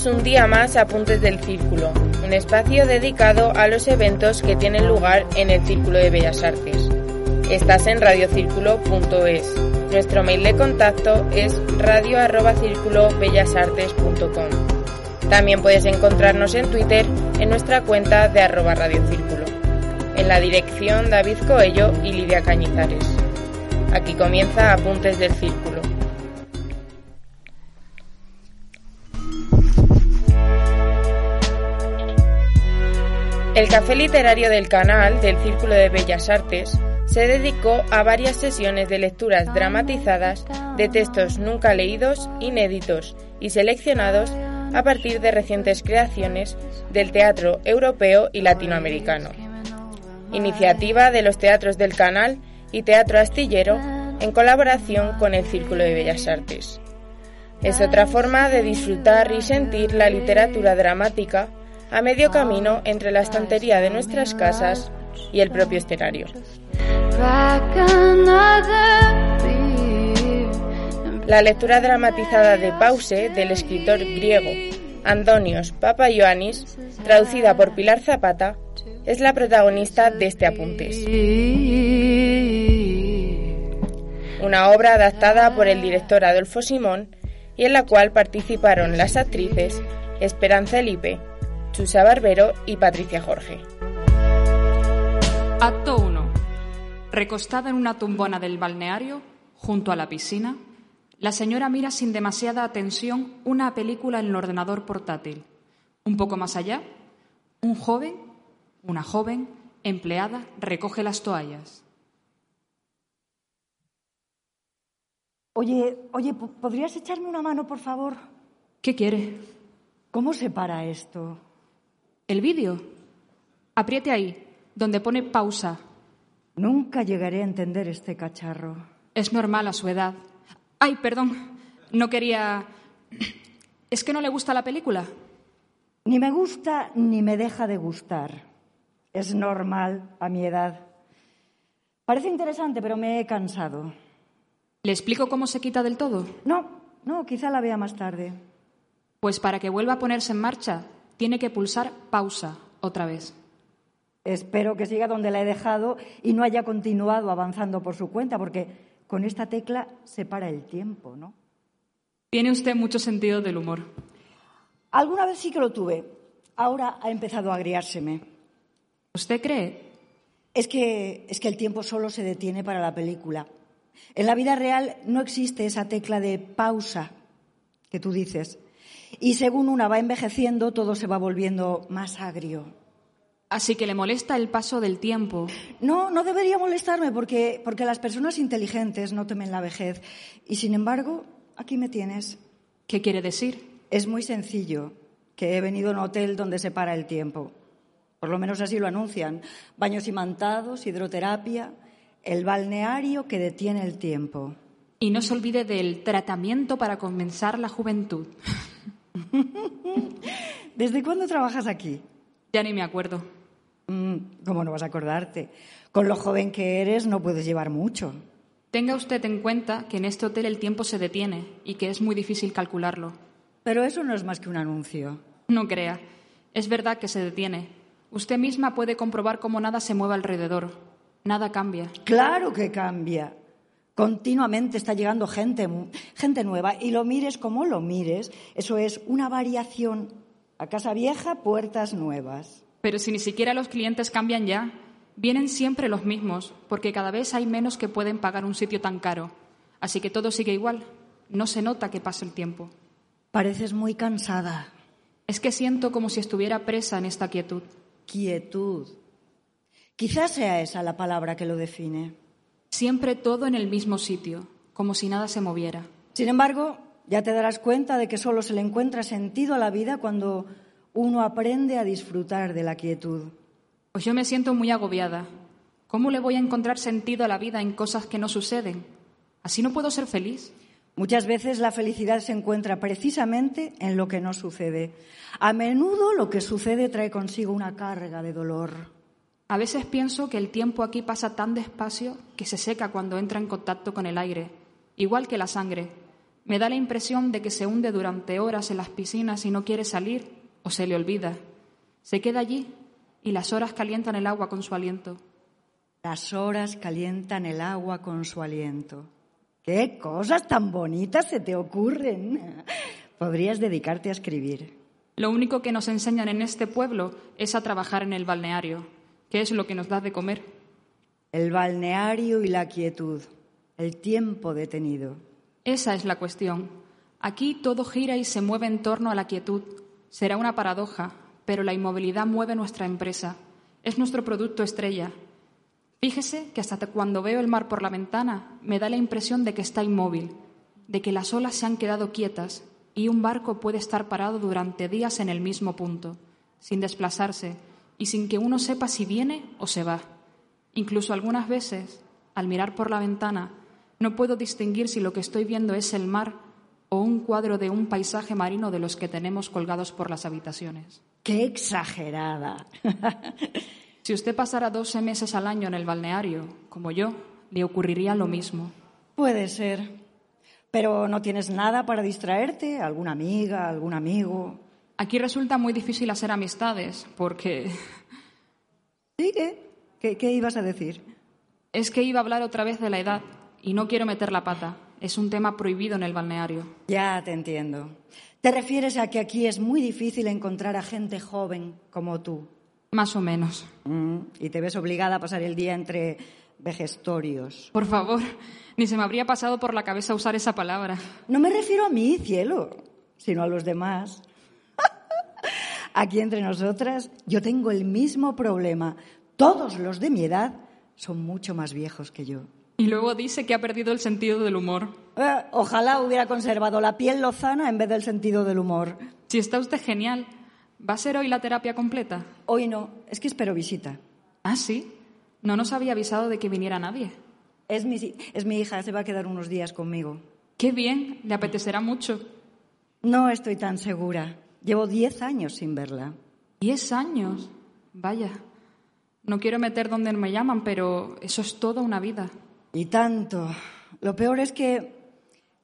Bienvenidos un día más a Apuntes del Círculo, un espacio dedicado a los eventos que tienen lugar en el Círculo de Bellas Artes. Estás en radiocírculo.es. Nuestro mail de contacto es radio@circulobellasartes.com. También puedes encontrarnos en Twitter en nuestra cuenta de arroba radiocírculo. En la dirección David Coello y Lidia Cañizares. Aquí comienza Apuntes del Círculo. El Café Literario del Canal del Círculo de Bellas Artes se dedicó a varias sesiones de lecturas dramatizadas de textos nunca leídos, inéditos y seleccionados a partir de recientes creaciones del teatro europeo y latinoamericano. Iniciativa de los teatros del Canal y Teatro Astillero en colaboración con el Círculo de Bellas Artes. Es otra forma de disfrutar y sentir la literatura dramática a medio camino entre la estantería de nuestras casas y el propio escenario. La lectura dramatizada de Pause del escritor griego Antonios Papaioannis, traducida por Pilar Zapata, es la protagonista de este apuntes. Una obra adaptada por el director Adolfo Simón y en la cual participaron las actrices Esperanza Elipe, Chusa Barbero y Patricia Jorge. Acto 1. Recostada en una tumbona del balneario, junto a la piscina, la señora mira sin demasiada atención una película en el ordenador portátil. Un poco más allá, un joven, una joven, empleada, recoge las toallas. Oye, oye, ¿podrías echarme una mano, por favor? ¿Qué quiere? ¿Cómo se para esto? ¿El vídeo? Apriete ahí, donde pone pausa. Nunca llegaré a entender este cacharro. Es normal a su edad. Ay, perdón, no quería... ¿Es que no le gusta la película? Ni me gusta ni me deja de gustar. Es normal a mi edad. Parece interesante, pero me he cansado. ¿Le explico cómo se quita del todo? No, no, quizá la vea más tarde. Pues para que vuelva a ponerse en marcha, tiene que pulsar pausa otra vez. Espero que siga donde la he dejado y no haya continuado avanzando por su cuenta, porque con esta tecla se para el tiempo, ¿no? Tiene usted mucho sentido del humor. Alguna vez sí que lo tuve. Ahora ha empezado a agriárseme. ¿Usted cree? Es que, es que el tiempo solo se detiene para la película. En la vida real no existe esa tecla de pausa que tú dices. Y según una va envejeciendo, todo se va volviendo más agrio. Así que le molesta el paso del tiempo. No, no debería molestarme porque, porque las personas inteligentes no temen la vejez. Y sin embargo, aquí me tienes. ¿Qué quiere decir? Es muy sencillo, que he venido a un hotel donde se para el tiempo. Por lo menos así lo anuncian. Baños imantados, hidroterapia, el balneario que detiene el tiempo. Y no se olvide del tratamiento para comenzar la juventud. ¿Desde cuándo trabajas aquí? Ya ni me acuerdo. Mm, ¿Cómo no vas a acordarte? Con lo joven que eres no puedes llevar mucho. Tenga usted en cuenta que en este hotel el tiempo se detiene y que es muy difícil calcularlo. Pero eso no es más que un anuncio. No crea. Es verdad que se detiene. Usted misma puede comprobar cómo nada se mueve alrededor. Nada cambia. Claro que cambia. Continuamente está llegando gente, gente nueva y lo mires como lo mires, eso es una variación. A casa vieja, puertas nuevas. Pero si ni siquiera los clientes cambian ya, vienen siempre los mismos, porque cada vez hay menos que pueden pagar un sitio tan caro. Así que todo sigue igual. No se nota que pasa el tiempo. Pareces muy cansada. Es que siento como si estuviera presa en esta quietud. Quietud. Quizás sea esa la palabra que lo define. Siempre todo en el mismo sitio, como si nada se moviera. Sin embargo, ya te darás cuenta de que solo se le encuentra sentido a la vida cuando uno aprende a disfrutar de la quietud. Pues yo me siento muy agobiada. ¿Cómo le voy a encontrar sentido a la vida en cosas que no suceden? ¿Así no puedo ser feliz? Muchas veces la felicidad se encuentra precisamente en lo que no sucede. A menudo lo que sucede trae consigo una carga de dolor. A veces pienso que el tiempo aquí pasa tan despacio que se seca cuando entra en contacto con el aire, igual que la sangre. Me da la impresión de que se hunde durante horas en las piscinas y no quiere salir o se le olvida. Se queda allí y las horas calientan el agua con su aliento. Las horas calientan el agua con su aliento. ¿Qué cosas tan bonitas se te ocurren? Podrías dedicarte a escribir. Lo único que nos enseñan en este pueblo es a trabajar en el balneario, que es lo que nos da de comer. El balneario y la quietud, el tiempo detenido. Esa es la cuestión. Aquí todo gira y se mueve en torno a la quietud. Será una paradoja, pero la inmovilidad mueve nuestra empresa. Es nuestro producto estrella. Fíjese que hasta cuando veo el mar por la ventana me da la impresión de que está inmóvil, de que las olas se han quedado quietas y un barco puede estar parado durante días en el mismo punto, sin desplazarse y sin que uno sepa si viene o se va. Incluso algunas veces, al mirar por la ventana, no puedo distinguir si lo que estoy viendo es el mar o un cuadro de un paisaje marino de los que tenemos colgados por las habitaciones. ¡Qué exagerada! si usted pasara 12 meses al año en el balneario, como yo, le ocurriría lo mismo. Puede ser. Pero no tienes nada para distraerte, alguna amiga, algún amigo. Aquí resulta muy difícil hacer amistades, porque... ¿Sí? ¿Qué? ¿Qué, ibas a decir? Es que iba a hablar otra vez de la edad y no quiero meter la pata. Es un tema prohibido en el balneario. Ya te entiendo. ¿Te refieres a que aquí es muy difícil encontrar a gente joven como tú? Más o menos. Mm, y te ves obligada a pasar el día entre vejestorios. Por favor, ni se me habría pasado por la cabeza usar esa palabra. No me refiero a mí, cielo, sino a los demás. Aquí entre nosotras yo tengo el mismo problema. Todos los de mi edad son mucho más viejos que yo. Y luego dice que ha perdido el sentido del humor. Eh, ojalá hubiera conservado la piel lozana en vez del sentido del humor. Si está usted genial. ¿Va a ser hoy la terapia completa? Hoy no, es que espero visita. ¿Ah, sí? No nos había avisado de que viniera nadie. Es mi, es mi hija, se va a quedar unos días conmigo. Qué bien, le apetecerá mucho. No estoy tan segura. Llevo diez años sin verla. ¿Diez años? Vaya. No quiero meter donde me llaman, pero eso es toda una vida. Y tanto. Lo peor es que,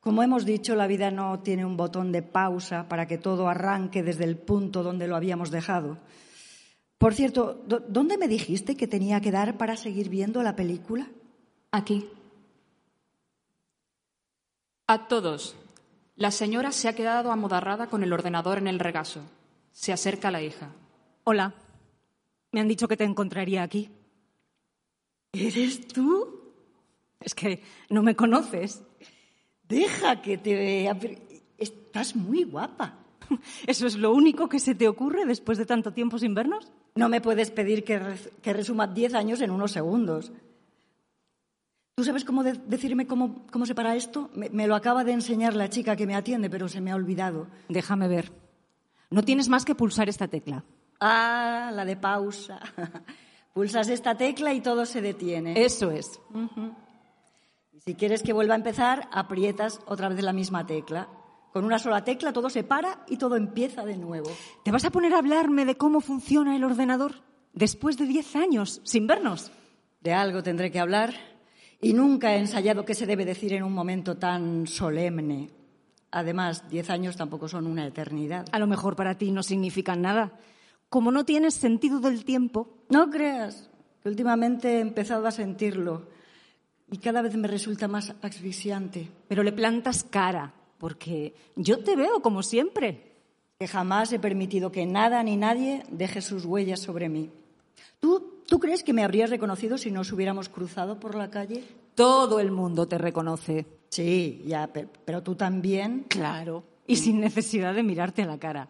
como hemos dicho, la vida no tiene un botón de pausa para que todo arranque desde el punto donde lo habíamos dejado. Por cierto, ¿dónde me dijiste que tenía que dar para seguir viendo la película? Aquí. A todos. La señora se ha quedado amodarrada con el ordenador en el regazo. Se acerca a la hija. Hola. Me han dicho que te encontraría aquí. ¿Eres tú? Es que no me conoces. Deja que te vea. Estás muy guapa. ¿Eso es lo único que se te ocurre después de tanto tiempo sin vernos? No me puedes pedir que, resuma diez años en unos segundos. ¿Tú sabes cómo decirme cómo, se para esto? Me, lo acaba de enseñar la chica que me atiende, pero se me ha olvidado. Déjame ver. No tienes más que pulsar esta tecla. Ah, la de pausa. Pulsas esta tecla y todo se detiene. Eso es. Si quieres que vuelva a empezar, aprietas otra vez la misma tecla. Con una sola tecla todo se para y todo empieza de nuevo. ¿Te vas a poner a hablarme de cómo funciona el ordenador después de diez años sin vernos? De algo tendré que hablar y nunca he ensayado qué se debe decir en un momento tan solemne. Además, diez años tampoco son una eternidad. A lo mejor para ti no significan nada. Como no tienes sentido del tiempo. No creas, que últimamente he empezado a sentirlo y cada vez me resulta más asfixiante. Pero le plantas cara porque yo te veo como siempre. Que jamás he permitido que nada ni nadie deje sus huellas sobre mí. ¿Tú, ¿Tú crees que me habrías reconocido si nos hubiéramos cruzado por la calle? Todo el mundo te reconoce. Sí, ya, pero tú también. Claro. Y sin necesidad de mirarte a la cara.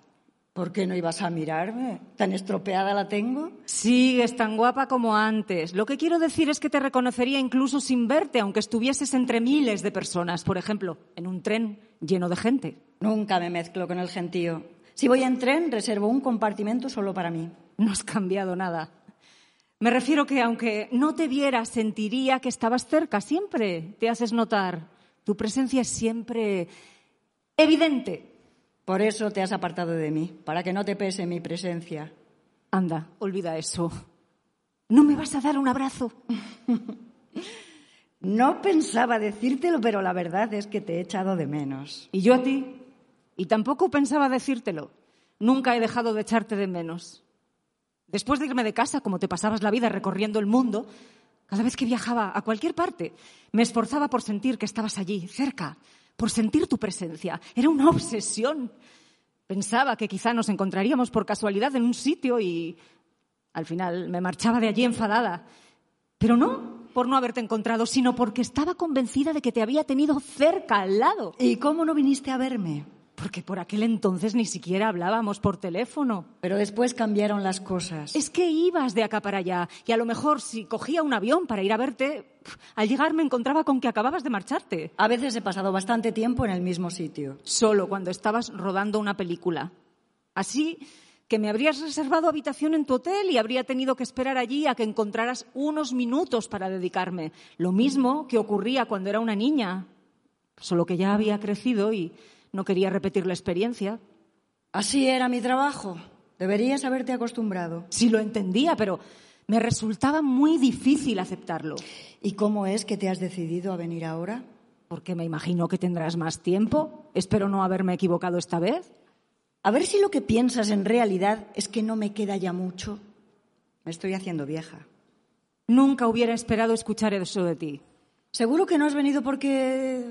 ¿Por qué no ibas a mirarme? ¿Tan estropeada la tengo? Sigues tan guapa como antes. Lo que quiero decir es que te reconocería incluso sin verte, aunque estuvieses entre miles de personas, por ejemplo, en un tren lleno de gente. Nunca me mezclo con el gentío. Si voy en tren, reservo un compartimento solo para mí. No has cambiado nada. Me refiero que aunque no te viera, sentiría que estabas cerca siempre. Te haces notar. Tu presencia es siempre evidente. Por eso te has apartado de mí, para que no te pese mi presencia. Anda, olvida eso. ¿No me vas a dar un abrazo? No pensaba decírtelo, pero la verdad es que te he echado de menos. Y yo a ti. Y tampoco pensaba decírtelo. Nunca he dejado de echarte de menos. Después de irme de casa, como te pasabas la vida recorriendo el mundo, cada vez que viajaba a cualquier parte, me esforzaba por sentir que estabas allí, cerca, por sentir tu presencia. Era una obsesión. Pensaba que quizá nos encontraríamos por casualidad en un sitio y al final me marchaba de allí enfadada. Pero no por no haberte encontrado, sino porque estaba convencida de que te había tenido cerca, al lado. ¿Y cómo no viniste a verme? Porque por aquel entonces ni siquiera hablábamos por teléfono. Pero después cambiaron las cosas. Es que ibas de acá para allá y a lo mejor si cogía un avión para ir a verte, al llegar me encontraba con que acababas de marcharte. A veces he pasado bastante tiempo en el mismo sitio. Solo cuando estabas rodando una película. Así que me habrías reservado habitación en tu hotel y habría tenido que esperar allí a que encontraras unos minutos para dedicarme. Lo mismo que ocurría cuando era una niña, solo que ya había crecido y no quería repetir la experiencia. Así era mi trabajo. Deberías haberte acostumbrado. Sí lo entendía, pero me resultaba muy difícil aceptarlo. ¿Y cómo es que te has decidido a venir ahora? Porque me imagino que tendrás más tiempo. Espero no haberme equivocado esta vez. A ver si lo que piensas en realidad es que no me queda ya mucho. Me estoy haciendo vieja. Nunca hubiera esperado escuchar eso de ti. Seguro que no has venido porque...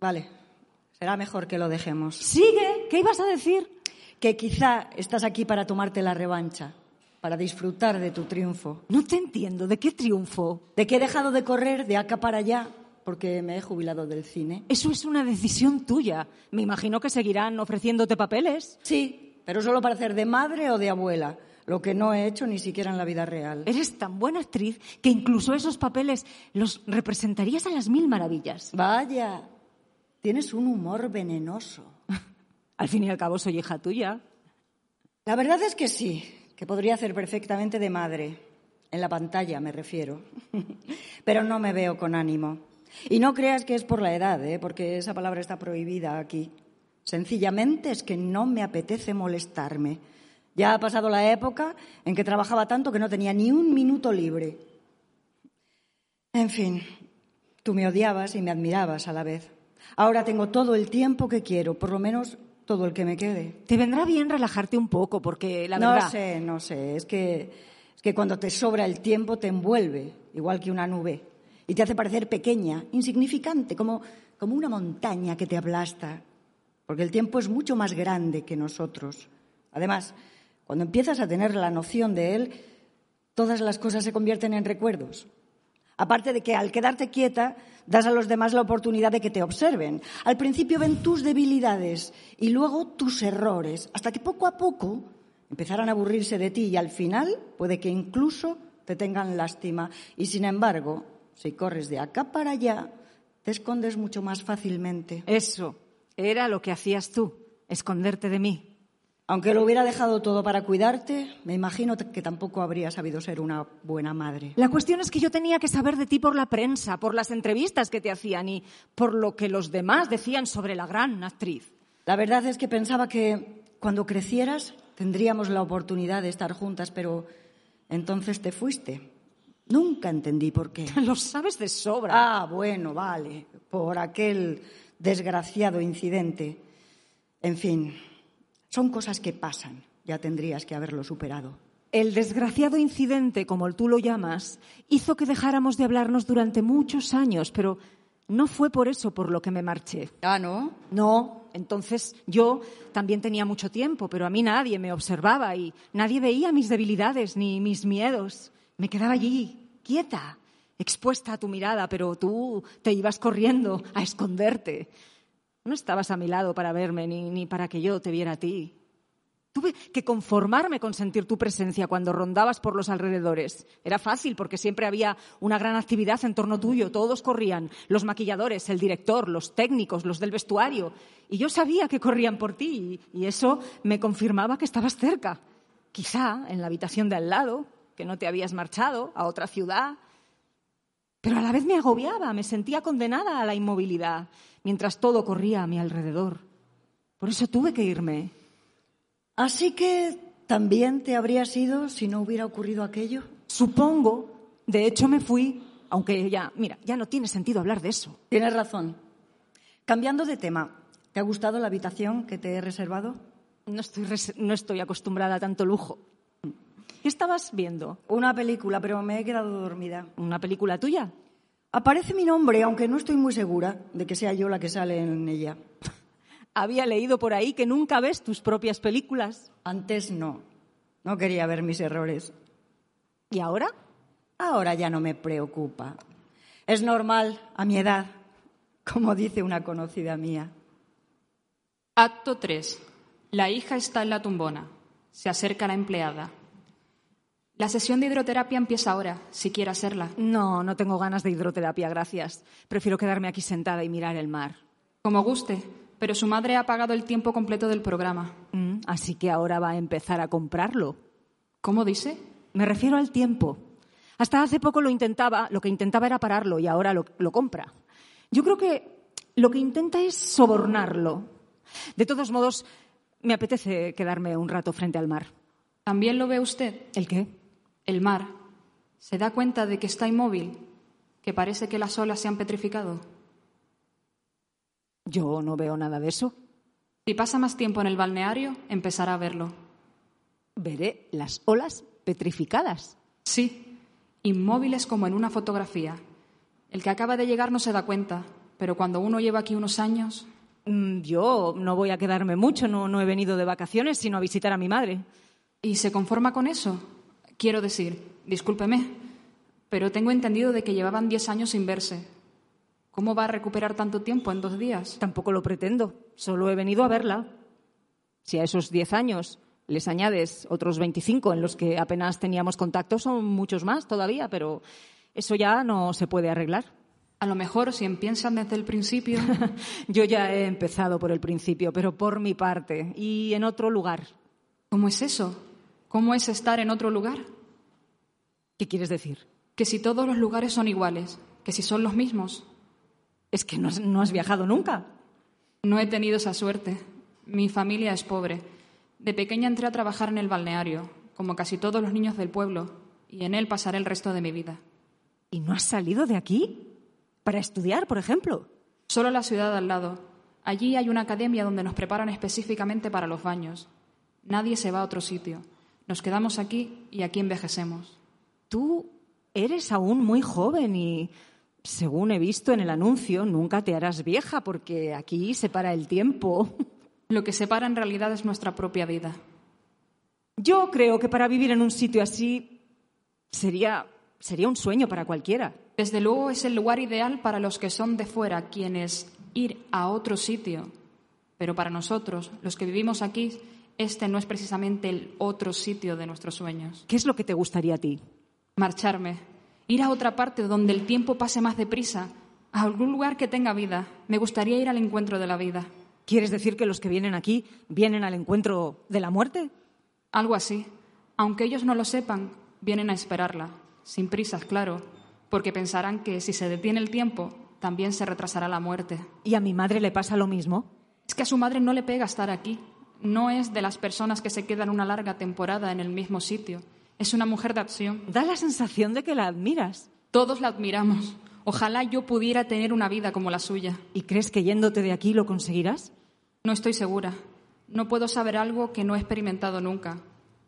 Vale, será mejor que lo dejemos. Sigue, ¿qué ibas a decir? Que quizá estás aquí para tomarte la revancha, para disfrutar de tu triunfo. No te entiendo, ¿de qué triunfo? De que he dejado de correr de acá para allá porque me he jubilado del cine. Eso es una decisión tuya. Me imagino que seguirán ofreciéndote papeles. Sí, pero solo para hacer de madre o de abuela, lo que no he hecho ni siquiera en la vida real. Eres tan buena actriz que incluso esos papeles los representarías a las mil maravillas. Vaya, tienes un humor venenoso. al fin y al cabo soy hija tuya. La verdad es que sí, que podría hacer perfectamente de madre. En la pantalla me refiero. Pero no me veo con ánimo. Y no creas que es por la edad, ¿eh? porque esa palabra está prohibida aquí. Sencillamente es que no me apetece molestarme. Ya ha pasado la época en que trabajaba tanto que no tenía ni un minuto libre. En fin, tú me odiabas y me admirabas a la vez. Ahora tengo todo el tiempo que quiero, por lo menos todo el que me quede. Te vendrá bien relajarte un poco, porque la verdad. No sé, no sé. Es que, es que cuando te sobra el tiempo te envuelve, igual que una nube y te hace parecer pequeña, insignificante, como, como una montaña que te aplasta, porque el tiempo es mucho más grande que nosotros. Además, cuando empiezas a tener la noción de él, todas las cosas se convierten en recuerdos. Aparte de que al quedarte quieta, das a los demás la oportunidad de que te observen. Al principio ven tus debilidades y luego tus errores, hasta que poco a poco empezarán a aburrirse de ti y al final puede que incluso te tengan lástima. Y sin embargo, si corres de acá para allá, te escondes mucho más fácilmente. Eso era lo que hacías tú, esconderte de mí. Aunque lo hubiera dejado todo para cuidarte, me imagino que tampoco habría sabido ser una buena madre. La cuestión es que yo tenía que saber de ti por la prensa, por las entrevistas que te hacían y por lo que los demás decían sobre la gran actriz. La verdad es que pensaba que cuando crecieras tendríamos la oportunidad de estar juntas, pero entonces te fuiste. Nunca entendí por qué. Lo sabes de sobra. Ah, bueno, vale, por aquel desgraciado incidente. En fin, son cosas que pasan. Ya tendrías que haberlo superado. El desgraciado incidente, como tú lo llamas, hizo que dejáramos de hablarnos durante muchos años, pero no fue por eso por lo que me marché. Ah, ¿no? No, entonces yo también tenía mucho tiempo, pero a mí nadie me observaba y nadie veía mis debilidades ni mis miedos. Me quedaba allí, quieta, expuesta a tu mirada, pero tú te ibas corriendo a esconderte. No estabas a mi lado para verme ni, ni para que yo te viera a ti. Tuve que conformarme con sentir tu presencia cuando rondabas por los alrededores. Era fácil porque siempre había una gran actividad en torno tuyo. Todos corrían, los maquilladores, el director, los técnicos, los del vestuario. Y yo sabía que corrían por ti y eso me confirmaba que estabas cerca. Quizá en la habitación de al lado, que no te habías marchado a otra ciudad. Pero a la vez me agobiaba, me sentía condenada a la inmovilidad, mientras todo corría a mi alrededor. Por eso tuve que irme. Así que también te habrías ido si no hubiera ocurrido aquello. Supongo. De hecho, me fui Aunque ya, mira, ya no tiene sentido hablar de eso. Tienes razón. Cambiando de tema, ¿te ha gustado la habitación que te he reservado? No estoy, res- no estoy acostumbrada a tanto lujo. ¿Qué estabas viendo? Una película, pero me he quedado dormida. ¿Una película tuya? Aparece mi nombre, aunque no estoy muy segura de que sea yo la que sale en ella. Había leído por ahí que nunca ves tus propias películas. Antes no. No quería ver mis errores. ¿Y ahora? Ahora ya no me preocupa. Es normal a mi edad, como dice una conocida mía. Acto 3. La hija está en la tumbona. Se acerca la empleada. La sesión de hidroterapia empieza ahora, si quiere hacerla. No, no tengo ganas de hidroterapia, gracias. Prefiero quedarme aquí sentada y mirar el mar. Como guste, pero su madre ha pagado el tiempo completo del programa. Mm, así que ahora va a empezar a comprarlo. ¿Cómo dice? Me refiero al tiempo. Hasta hace poco lo intentaba, lo que intentaba era pararlo y ahora lo, lo compra. Yo creo que lo que intenta es sobornarlo. De todos modos, me apetece quedarme un rato frente al mar. ¿También lo ve usted? ¿El qué? El mar. ¿Se da cuenta de que está inmóvil? ¿Que parece que las olas se han petrificado? Yo no veo nada de eso. Si pasa más tiempo en el balneario, empezará a verlo. Veré las olas petrificadas. Sí, inmóviles como en una fotografía. El que acaba de llegar no se da cuenta, pero cuando uno lleva aquí unos años, Mm, Yo no voy a quedarme mucho, no, no he venido de vacaciones, sino a visitar a mi madre. ¿y se conforma con eso? Quiero decir, discúlpeme, pero tengo entendido de que llevaban diez años sin verse. ¿Cómo va a recuperar tanto tiempo en dos días? Tampoco lo pretendo, solo he venido a verla. Si a esos 10 años les añades otros 25 en los que apenas teníamos contacto, son muchos más todavía, pero eso ya no se puede arreglar. A lo mejor, si empiezan desde el principio, Yo ya he empezado por el principio, pero por mi parte y en otro lugar. ¿cómo es eso? ¿Cómo es estar en otro lugar? ¿Qué quieres decir? Que si todos los lugares son iguales, que si son los mismos. Es que no has, no has viajado nunca. No he tenido esa suerte. Mi familia es pobre. De pequeña entré a trabajar en el balneario, como casi todos los niños del pueblo, y en él pasaré el resto de mi vida. ¿Y no has salido de aquí? Para estudiar, por ejemplo. Solo la ciudad al lado. Allí hay una academia donde nos preparan específicamente para los baños. Nadie se va a otro sitio. Nos quedamos aquí y aquí envejecemos. Tú eres aún muy joven y, según he visto en el anuncio, nunca te harás vieja porque aquí se para el tiempo. Lo que separa en realidad es nuestra propia vida. Yo creo que para vivir en un sitio así sería, sería un sueño para cualquiera. Desde luego es el lugar ideal para los que son de fuera, quienes ir a otro sitio. Pero para nosotros, los que vivimos aquí, este no es precisamente el otro sitio de nuestros sueños. ¿Qué es lo que te gustaría a ti? Marcharme, ir a otra parte donde el tiempo pase más deprisa, a algún lugar que tenga vida. Me gustaría ir al encuentro de la vida. ¿Quieres decir que los que vienen aquí vienen al encuentro de la muerte? Algo así. Aunque ellos no lo sepan, vienen a esperarla. Sin prisas, claro, porque pensarán que si se detiene el tiempo, también se retrasará la muerte. ¿Y a mi madre le pasa lo mismo? Es que a su madre no le pega estar aquí. No es de las personas que se quedan una larga temporada en el mismo sitio. Es una mujer de acción. Da la sensación de que la admiras. Todos la admiramos. Ojalá yo pudiera tener una vida como la suya. ¿Y crees que yéndote de aquí lo conseguirás? No estoy segura. No puedo saber algo que no he experimentado nunca.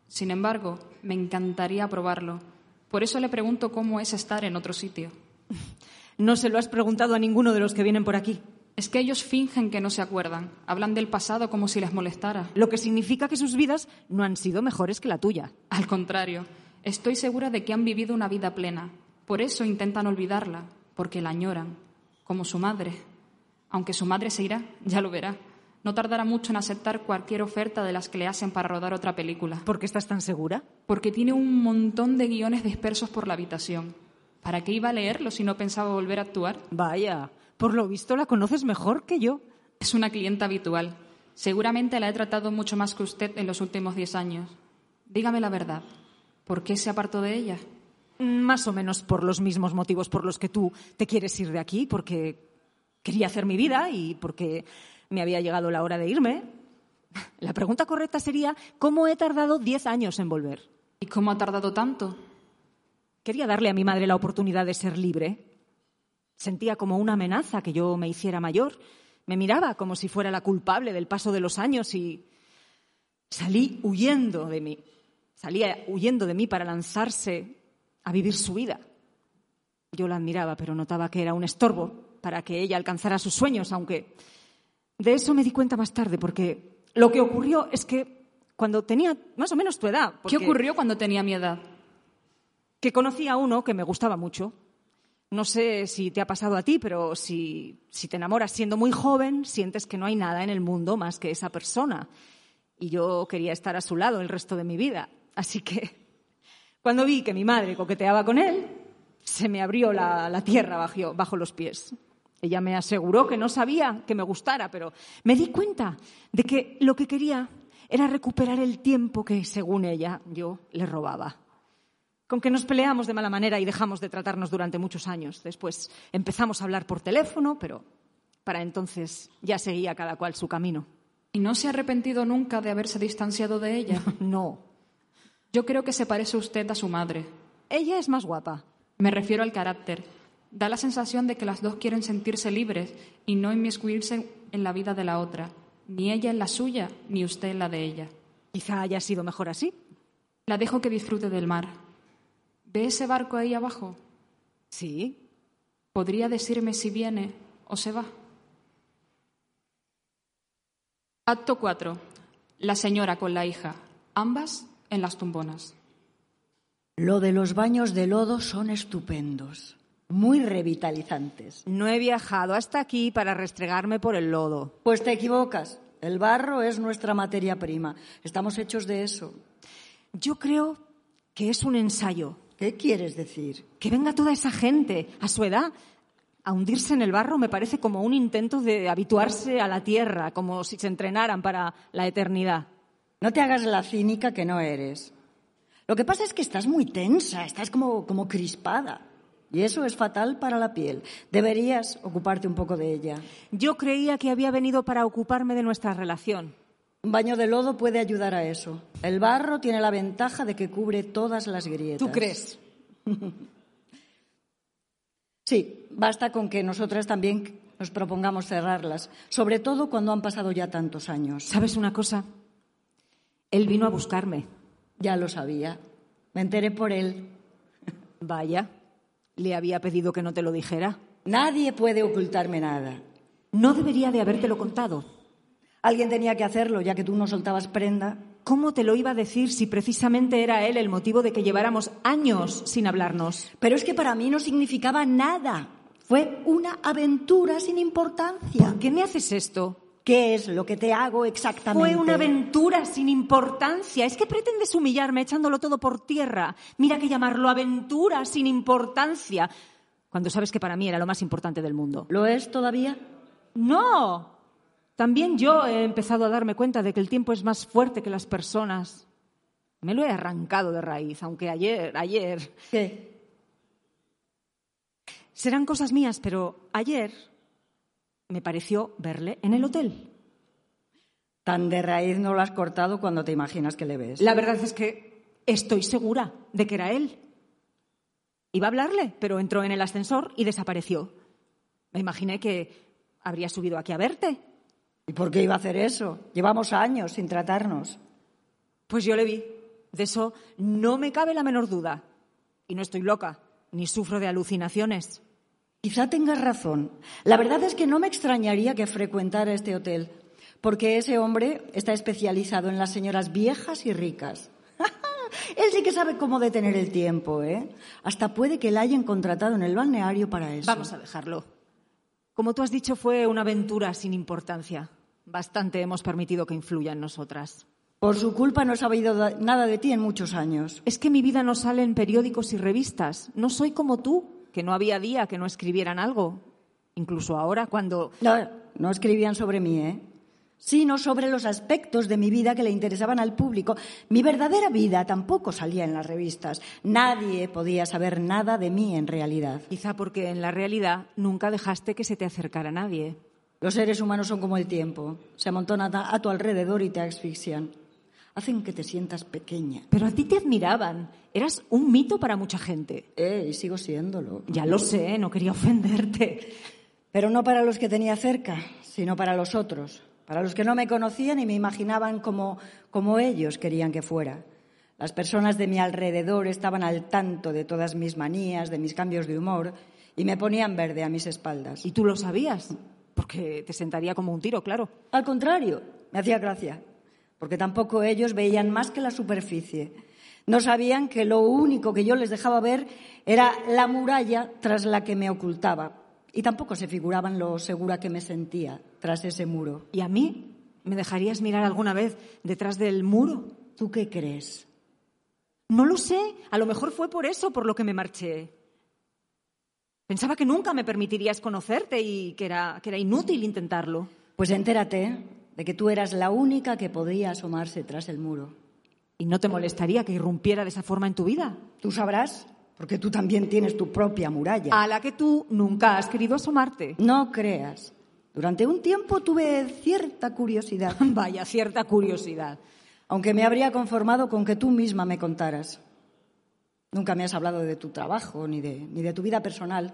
Sin embargo, me encantaría probarlo. Por eso le pregunto cómo es estar en otro sitio. No se lo has preguntado a ninguno de los que vienen por aquí. Es que ellos fingen que no se acuerdan. Hablan del pasado como si les molestara. Lo que significa que sus vidas no han sido mejores que la tuya. Al contrario, estoy segura de que han vivido una vida plena. Por eso intentan olvidarla, porque la añoran, como su madre. Aunque su madre se irá, ya lo verá. No tardará mucho en aceptar cualquier oferta de las que le hacen para rodar otra película. ¿Por qué estás tan segura? Porque tiene un montón de guiones dispersos por la habitación. ¿Para qué iba a leerlo si no pensaba volver a actuar? Vaya, por lo visto la conoces mejor que yo. Es una clienta habitual. Seguramente la he tratado mucho más que usted en los últimos diez años. Dígame la verdad. ¿Por qué se apartó de ella? Más o menos por los mismos motivos por los que tú te quieres ir de aquí, porque quería hacer mi vida y porque me había llegado la hora de irme. La pregunta correcta sería, ¿cómo he tardado diez años en volver? ¿Y cómo ha tardado tanto? Quería darle a mi madre la oportunidad de ser libre. Sentía como una amenaza que yo me hiciera mayor. Me miraba como si fuera la culpable del paso de los años y salí huyendo de mí. Salía huyendo de mí para lanzarse a vivir su vida. Yo la admiraba, pero notaba que era un estorbo para que ella alcanzara sus sueños, aunque de eso me di cuenta más tarde, porque lo que ocurrió es que cuando tenía más o menos tu edad. ¿Qué ocurrió cuando tenía mi edad? Que conocí a uno que me gustaba mucho. No sé si te ha pasado a ti, pero si, te enamoras siendo muy joven, sientes que no hay nada en el mundo más que esa persona. Y yo quería estar a su lado el resto de mi vida. Así que cuando vi que mi madre coqueteaba con él, se me abrió la, tierra bajo los pies. Ella me aseguró que no sabía que me gustara, pero me di cuenta de que lo que quería era recuperar el tiempo que, según ella, yo le robaba. Con que nos peleamos de mala manera y dejamos de tratarnos durante muchos años. Después empezamos a hablar por teléfono, pero para entonces ya seguía cada cual su camino. ¿Y no se ha arrepentido nunca de haberse distanciado de ella? No. Yo creo que se parece usted a su madre. Ella es más guapa. Me refiero al carácter. Da la sensación de que las dos quieren sentirse libres y no inmiscuirse en la vida de la otra ni ella en la suya, ni usted en la de ella. Quizá haya sido mejor así. La dejo que disfrute del mar. ¿Ve ese barco ahí abajo? Sí. ¿Podría decirme si viene o se va? Acto 4. La señora con la hija, ambas en las tumbonas. Lo de los baños de lodo son estupendos, muy revitalizantes. No he viajado hasta aquí para restregarme por el lodo. Pues te equivocas. El barro es nuestra materia prima. Estamos hechos de eso. Yo creo que es un ensayo. ¿Qué quieres decir? Que venga toda esa gente a su edad a hundirse en el barro me parece como un intento de habituarse a la tierra, como si se entrenaran para la eternidad. No te hagas la cínica que no eres. Lo que pasa es que estás muy tensa, estás como, como crispada. Y eso es fatal para la piel. Deberías ocuparte un poco de ella. Yo creía que había venido para ocuparme de nuestra relación. Un baño de lodo puede ayudar a eso. El barro tiene la ventaja de que cubre todas las grietas. ¿Tú crees? sí, basta con que nosotras también nos propongamos cerrarlas, sobre todo cuando han pasado ya tantos años. ¿Sabes una cosa? Él vino a buscarme. Ya lo sabía. Me enteré por él. Vaya. ¿Le había pedido que no te lo dijera? Nadie puede ocultarme nada. No debería de habértelo contado. Alguien tenía que hacerlo, ya que tú no soltabas prenda. ¿Cómo te lo iba a decir si precisamente era él el motivo de que lleváramos años sin hablarnos? Pero es que para mí no significaba nada. Fue una aventura sin importancia. ¿Por qué me haces esto? ¿Qué es lo que te hago exactamente? Fue una aventura sin importancia. Es que pretendes humillarme echándolo todo por tierra. Mira que llamarlo aventura sin importancia. Cuando sabes que para mí era lo más importante del mundo. ¿Lo es todavía? No. También yo he empezado a darme cuenta de que el tiempo es más fuerte que las personas. Me lo he arrancado de raíz, aunque ayer, ayer. ¿Qué? Serán cosas mías, pero ayer me pareció verle en el hotel. Tan de raíz no lo has cortado cuando te imaginas que le ves. La verdad es que estoy segura de que era él. Iba a hablarle, pero entró en el ascensor y desapareció. Me imaginé que habría subido aquí a verte. ¿Y por qué iba a hacer eso? Llevamos años sin tratarnos. Pues yo le vi. De eso no me cabe la menor duda. Y no estoy loca, ni sufro de alucinaciones. Quizá tengas razón. La verdad es que no me extrañaría que frecuentara este hotel, porque ese hombre está especializado en las señoras viejas y ricas. Él sí que sabe cómo detener el tiempo, ¿eh? Hasta puede que la hayan contratado en el balneario para eso. Vamos a dejarlo. Como tú has dicho, fue una aventura sin importancia. Bastante hemos permitido que influya en nosotras. Por su culpa no he sabido nada de ti en muchos años. Es que mi vida no sale en periódicos y revistas. No soy como tú que no había día que no escribieran algo. Incluso ahora, cuando. No, no escribían sobre mí, ¿eh? Sino sobre los aspectos de mi vida que le interesaban al público. Mi verdadera vida tampoco salía en las revistas. Nadie podía saber nada de mí en realidad. Quizá porque en la realidad nunca dejaste que se te acercara nadie. Los seres humanos son como el tiempo. Se amontonan a tu alrededor y te asfixian. hacen que te sientas pequeña. Pero a ti te admiraban. Eras un mito para mucha gente. Eh, y sigo siéndolo. Ya lo sé, no quería ofenderte. Pero no para los que tenía cerca, sino para los otros, para los que no me conocían y me imaginaban como, como ellos querían que fuera. Las personas de mi alrededor estaban al tanto de todas mis manías, de mis cambios de humor, y me ponían verde a mis espaldas. ¿Y tú lo sabías? Porque te sentaría como un tiro, claro. Al contrario, me hacía gracia, porque tampoco ellos veían más que la superficie. No sabían que lo único que yo les dejaba ver era la muralla tras la que me ocultaba, y tampoco se figuraban lo segura que me sentía tras ese muro. ¿Y a mí? ¿Me dejarías mirar alguna vez detrás del muro? ¿Tú qué crees? No lo sé. A lo mejor fue por eso por lo que me marché. Pensaba que nunca me permitirías conocerte y que era, que era inútil intentarlo. Pues entérate de que tú eras la única que podía asomarse tras el muro. ¿Y no te molestaría que irrumpiera de esa forma en tu vida? Tú sabrás porque tú también tienes tu propia muralla. A la que tú nunca has querido asomarte. No creas. Durante un tiempo tuve cierta curiosidad. Vaya, cierta curiosidad. Aunque me habría conformado con que tú misma me contaras. Nunca me has hablado de tu trabajo ni de, ni de tu vida personal.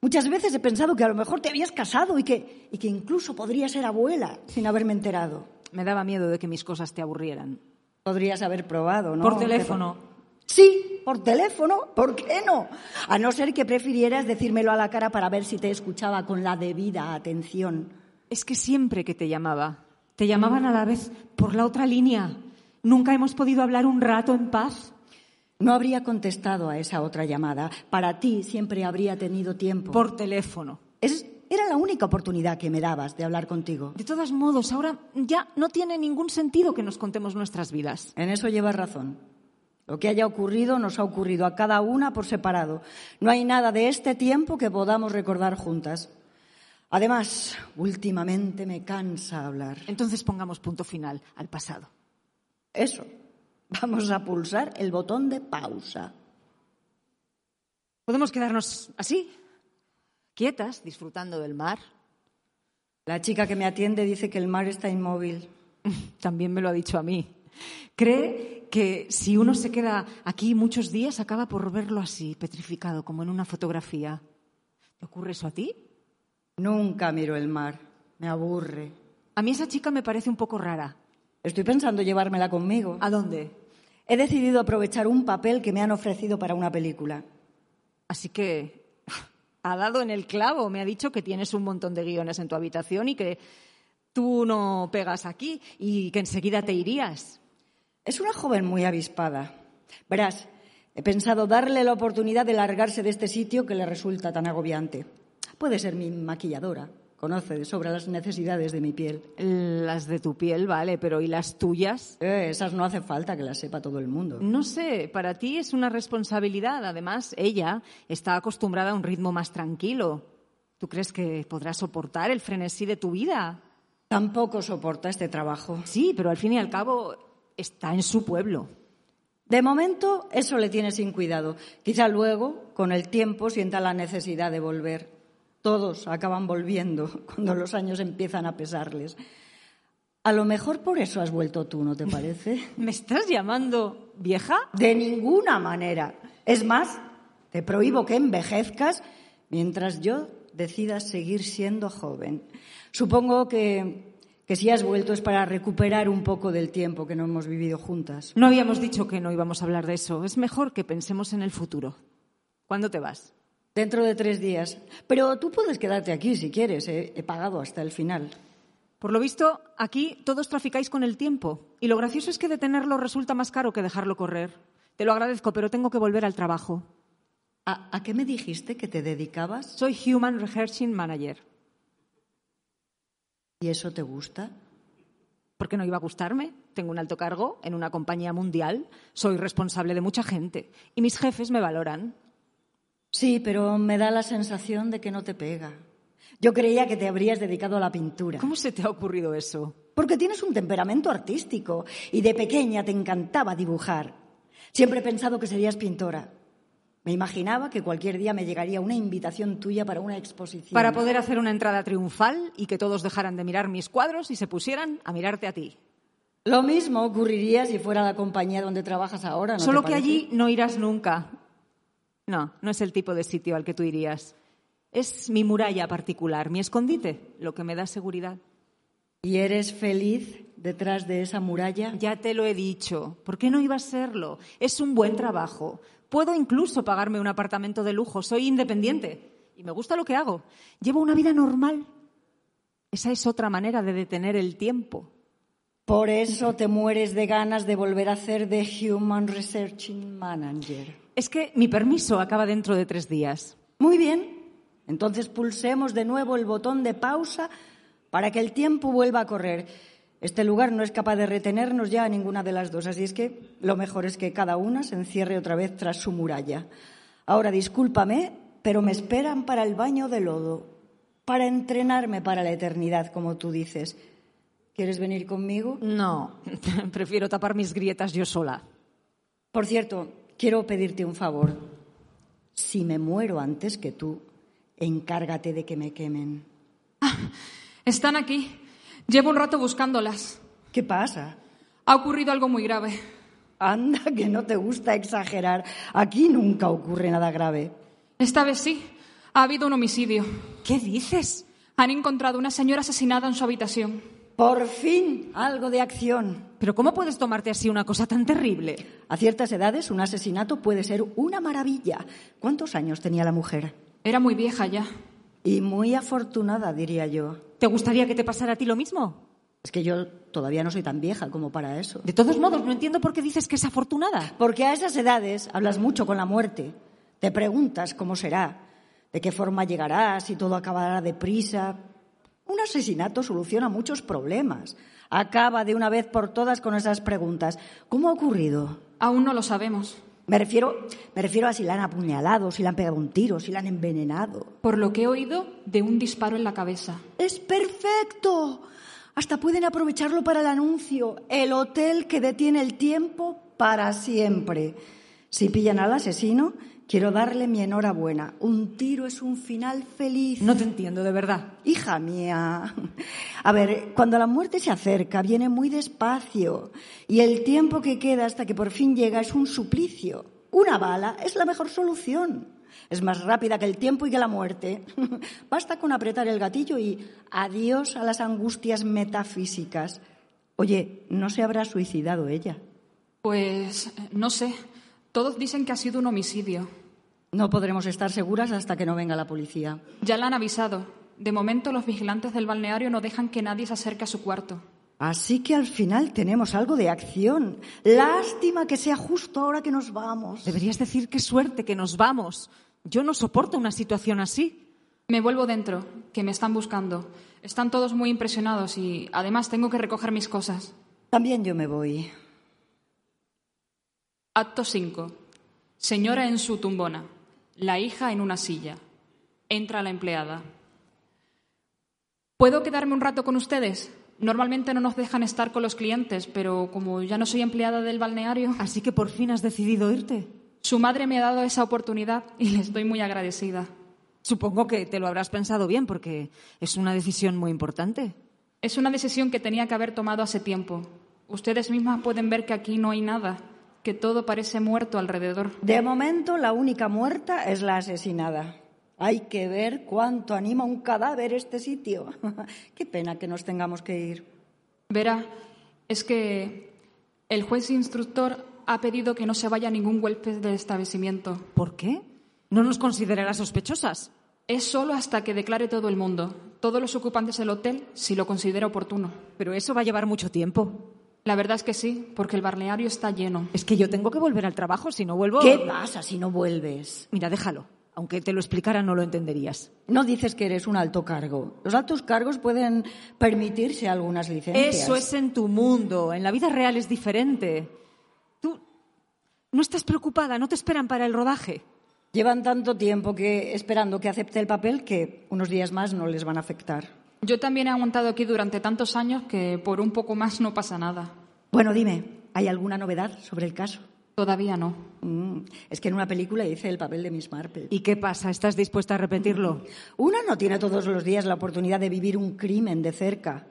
Muchas veces he pensado que a lo mejor te habías casado y que, y que incluso podría ser abuela sin haberme enterado. Me daba miedo de que mis cosas te aburrieran. Podrías haber probado, ¿no? Por teléfono. Sí, por teléfono, ¿por qué no? A no ser que prefirieras decírmelo a la cara para ver si te escuchaba con la debida atención. Es que siempre que te llamaba, te llamaban a la vez por la otra línea. Nunca hemos podido hablar un rato en paz. No habría contestado a esa otra llamada. Para ti siempre habría tenido tiempo. Por teléfono. Es, era la única oportunidad que me dabas de hablar contigo. De todos modos, ahora ya no tiene ningún sentido que nos contemos nuestras vidas. En eso llevas razón. Lo que haya ocurrido nos ha ocurrido a cada una por separado. No hay nada de este tiempo que podamos recordar juntas. Además, últimamente me cansa hablar. Entonces pongamos punto final al pasado. Eso. Vamos a pulsar el botón de pausa. ¿Podemos quedarnos así? Quietas, disfrutando del mar. La chica que me atiende dice que el mar está inmóvil. También me lo ha dicho a mí. Cree que si uno se queda aquí muchos días acaba por verlo así, petrificado, como en una fotografía. ¿Te ocurre eso a ti? Nunca miro el mar. Me aburre. A mí esa chica me parece un poco rara. Estoy pensando llevármela conmigo. ¿A dónde? He decidido aprovechar un papel que me han ofrecido para una película. Así que ha dado en el clavo. Me ha dicho que tienes un montón de guiones en tu habitación y que tú no pegas aquí y que enseguida te irías. Es una joven muy avispada. Verás, he pensado darle la oportunidad de largarse de este sitio que le resulta tan agobiante. Puede ser mi maquilladora. Conoce de sobra las necesidades de mi piel. Las de tu piel, vale, pero ¿y las tuyas? Eh, esas no hace falta que las sepa todo el mundo. No sé, para ti es una responsabilidad. Además, ella está acostumbrada a un ritmo más tranquilo. ¿Tú crees que podrá soportar el frenesí de tu vida? Tampoco soporta este trabajo. Sí, pero al fin y al cabo está en su pueblo. De momento, eso le tiene sin cuidado. Quizá luego, con el tiempo, sienta la necesidad de volver. Todos acaban volviendo cuando los años empiezan a pesarles. A lo mejor por eso has vuelto tú, ¿no te parece? ¿Me estás llamando vieja? De ninguna manera. Es más, te prohíbo que envejezcas mientras yo decida seguir siendo joven. Supongo que, que si has vuelto es para recuperar un poco del tiempo que no hemos vivido juntas. No habíamos dicho que no íbamos a hablar de eso. Es mejor que pensemos en el futuro. ¿Cuándo te vas? Dentro de tres días. Pero tú puedes quedarte aquí si quieres. He, he pagado hasta el final. Por lo visto, aquí todos traficáis con el tiempo. Y lo gracioso es que detenerlo resulta más caro que dejarlo correr. Te lo agradezco, pero tengo que volver al trabajo. ¿A, a qué me dijiste que te dedicabas? Soy Human Rehearsing Manager. ¿Y eso te gusta? ¿Por qué no iba a gustarme? Tengo un alto cargo en una compañía mundial, soy responsable de mucha gente y mis jefes me valoran. Sí, pero me da la sensación de que no te pega. Yo creía que te habrías dedicado a la pintura. ¿Cómo se te ha ocurrido eso? Porque tienes un temperamento artístico y de pequeña te encantaba dibujar. Siempre he pensado que serías pintora. Me imaginaba que cualquier día me llegaría una invitación tuya para una exposición. Para poder hacer una entrada triunfal y que todos dejaran de mirar mis cuadros y se pusieran a mirarte a ti. Lo mismo ocurriría si fuera la compañía donde trabajas ahora. ¿no Solo que allí no irás nunca. No, no es el tipo de sitio al que tú irías. Es mi muralla particular, mi escondite, lo que me da seguridad. ¿Y eres feliz detrás de esa muralla? Ya te lo he dicho. ¿Por qué no iba a serlo? Es un buen trabajo. Puedo incluso pagarme un apartamento de lujo. Soy independiente y me gusta lo que hago. Llevo una vida normal. Esa es otra manera de detener el tiempo. Por eso te mueres de ganas de volver a ser de Human Researching Manager. Es que mi permiso acaba dentro de tres días. Muy bien. Entonces pulsemos de nuevo el botón de pausa para que el tiempo vuelva a correr. Este lugar no es capaz de retenernos ya a ninguna de las dos, así es que lo mejor es que cada una se encierre otra vez tras su muralla. Ahora discúlpame, pero me esperan para el baño de lodo, para entrenarme para la eternidad, como tú dices. ¿Quieres venir conmigo? No, prefiero tapar mis grietas yo sola. Por cierto, quiero pedirte un favor. Si me muero antes que tú, encárgate de que me quemen. Están aquí. Llevo un rato buscándolas. ¿Qué pasa? Ha ocurrido algo muy grave. Anda, que no te gusta exagerar. Aquí nunca ocurre nada grave. Esta vez sí. Ha habido un homicidio. ¿Qué dices? Han encontrado una señora asesinada en su habitación. Por fin, algo de acción. ¿Pero cómo puedes tomarte así una cosa tan terrible? A ciertas edades, un asesinato puede ser una maravilla. ¿Cuántos años tenía la mujer? Era muy vieja ya. Y muy afortunada, diría yo. ¿Te gustaría que te pasara a ti lo mismo? Es que yo todavía no soy tan vieja como para eso. De todos modos, no entiendo por qué dices que es afortunada. Porque a esas edades hablas mucho con la muerte. Te preguntas cómo será, de qué forma llegará, si todo acabará deprisa. Un asesinato soluciona muchos problemas. Acaba de una vez por todas con esas preguntas. ¿Cómo ha ocurrido? Aún no lo sabemos. Me refiero, me refiero a si la han apuñalado, si le han pegado un tiro, si la han envenenado. Por lo que he oído, de un disparo en la cabeza. ¡Es perfecto! Hasta pueden aprovecharlo para el anuncio. El hotel que detiene el tiempo para siempre. Si pillan al asesino, quiero darle mi enhorabuena. Un tiro es un final feliz. No te entiendo, de verdad. Hija mía. A ver, cuando la muerte se acerca, viene muy despacio. Y el tiempo que queda hasta que por fin llega es un suplicio. Una bala es la mejor solución. Es más rápida que el tiempo y que la muerte. Basta con apretar el gatillo y adiós a las angustias metafísicas. Oye, ¿no se habrá suicidado ella? Pues eh, no sé. Todos dicen que ha sido un homicidio. No podremos estar seguras hasta que no venga la policía. Ya la han avisado. De momento los vigilantes del balneario no dejan que nadie se acerque a su cuarto. Así que al final tenemos algo de acción. Lástima que sea justo ahora que nos vamos. Deberías decir qué suerte que nos vamos. Yo no soporto una situación así. Me vuelvo dentro, que me están buscando. Están todos muy impresionados y además tengo que recoger mis cosas. También yo me voy. Acto 5. Señora en su tumbona. La hija en una silla. Entra la empleada. ¿Puedo quedarme un rato con ustedes? Normalmente no nos dejan estar con los clientes, pero como ya no soy empleada del balneario, Así que por fin has decidido irte. su madre me ha dado esa oportunidad y le estoy muy agradecida. Supongo que te lo habrás pensado bien porque es una decisión muy importante. Es una decisión que tenía que haber tomado hace tiempo. Ustedes mismas pueden ver que aquí no hay nada, que todo parece muerto alrededor. De momento, la única muerta es la asesinada. Hay que ver cuánto anima un cadáver este sitio. Qué pena que nos tengamos que ir. Verá, es que el juez instructor ha pedido que no se vaya ningún huésped del establecimiento. ¿Por qué? ¿No nos considerará sospechosas? Es solo hasta que declare todo el mundo, todos los ocupantes del hotel, si lo considera oportuno. Pero eso va a llevar mucho tiempo. La verdad es que sí, porque el balneario está lleno. Es que yo tengo que volver al trabajo, si no vuelvo... ¿Qué pasa si no vuelves? Mira, déjalo. Aunque te lo explicara, no lo entenderías. No dices que eres un alto cargo. Los altos cargos pueden permitirse algunas licencias. Eso es en tu mundo. En la vida real es diferente. Tú no estás preocupada, no te esperan para el rodaje. Llevan tanto tiempo que esperando que acepte el papel que unos días más no les van a afectar. Yo también he aguantado aquí durante tantos años que por un poco más no pasa nada. Bueno, dime, ¿hay alguna novedad sobre el caso? Todavía no. Mm, es que en una película hice el papel de Miss Marple. ¿Y qué pasa? ¿Estás dispuesta a repetirlo? Una no tiene todos los días la oportunidad de vivir un crimen de cerca.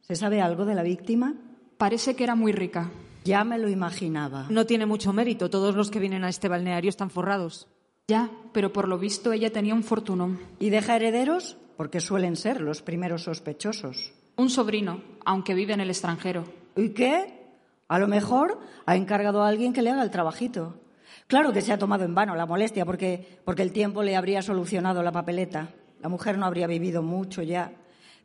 ¿Se sabe algo de la víctima? Parece que era muy rica. Ya me lo imaginaba. No tiene mucho mérito. Todos los que vienen a este balneario están forrados. Ya, pero por lo visto ella tenía un fortunón. ¿Y deja herederos? Porque suelen ser los primeros sospechosos. Un sobrino, aunque vive en el extranjero. ¿Y qué? A lo mejor ha encargado a alguien que le haga el trabajito. Claro que se ha tomado en vano la molestia porque, porque el tiempo le habría solucionado la papeleta. La mujer no habría vivido mucho ya.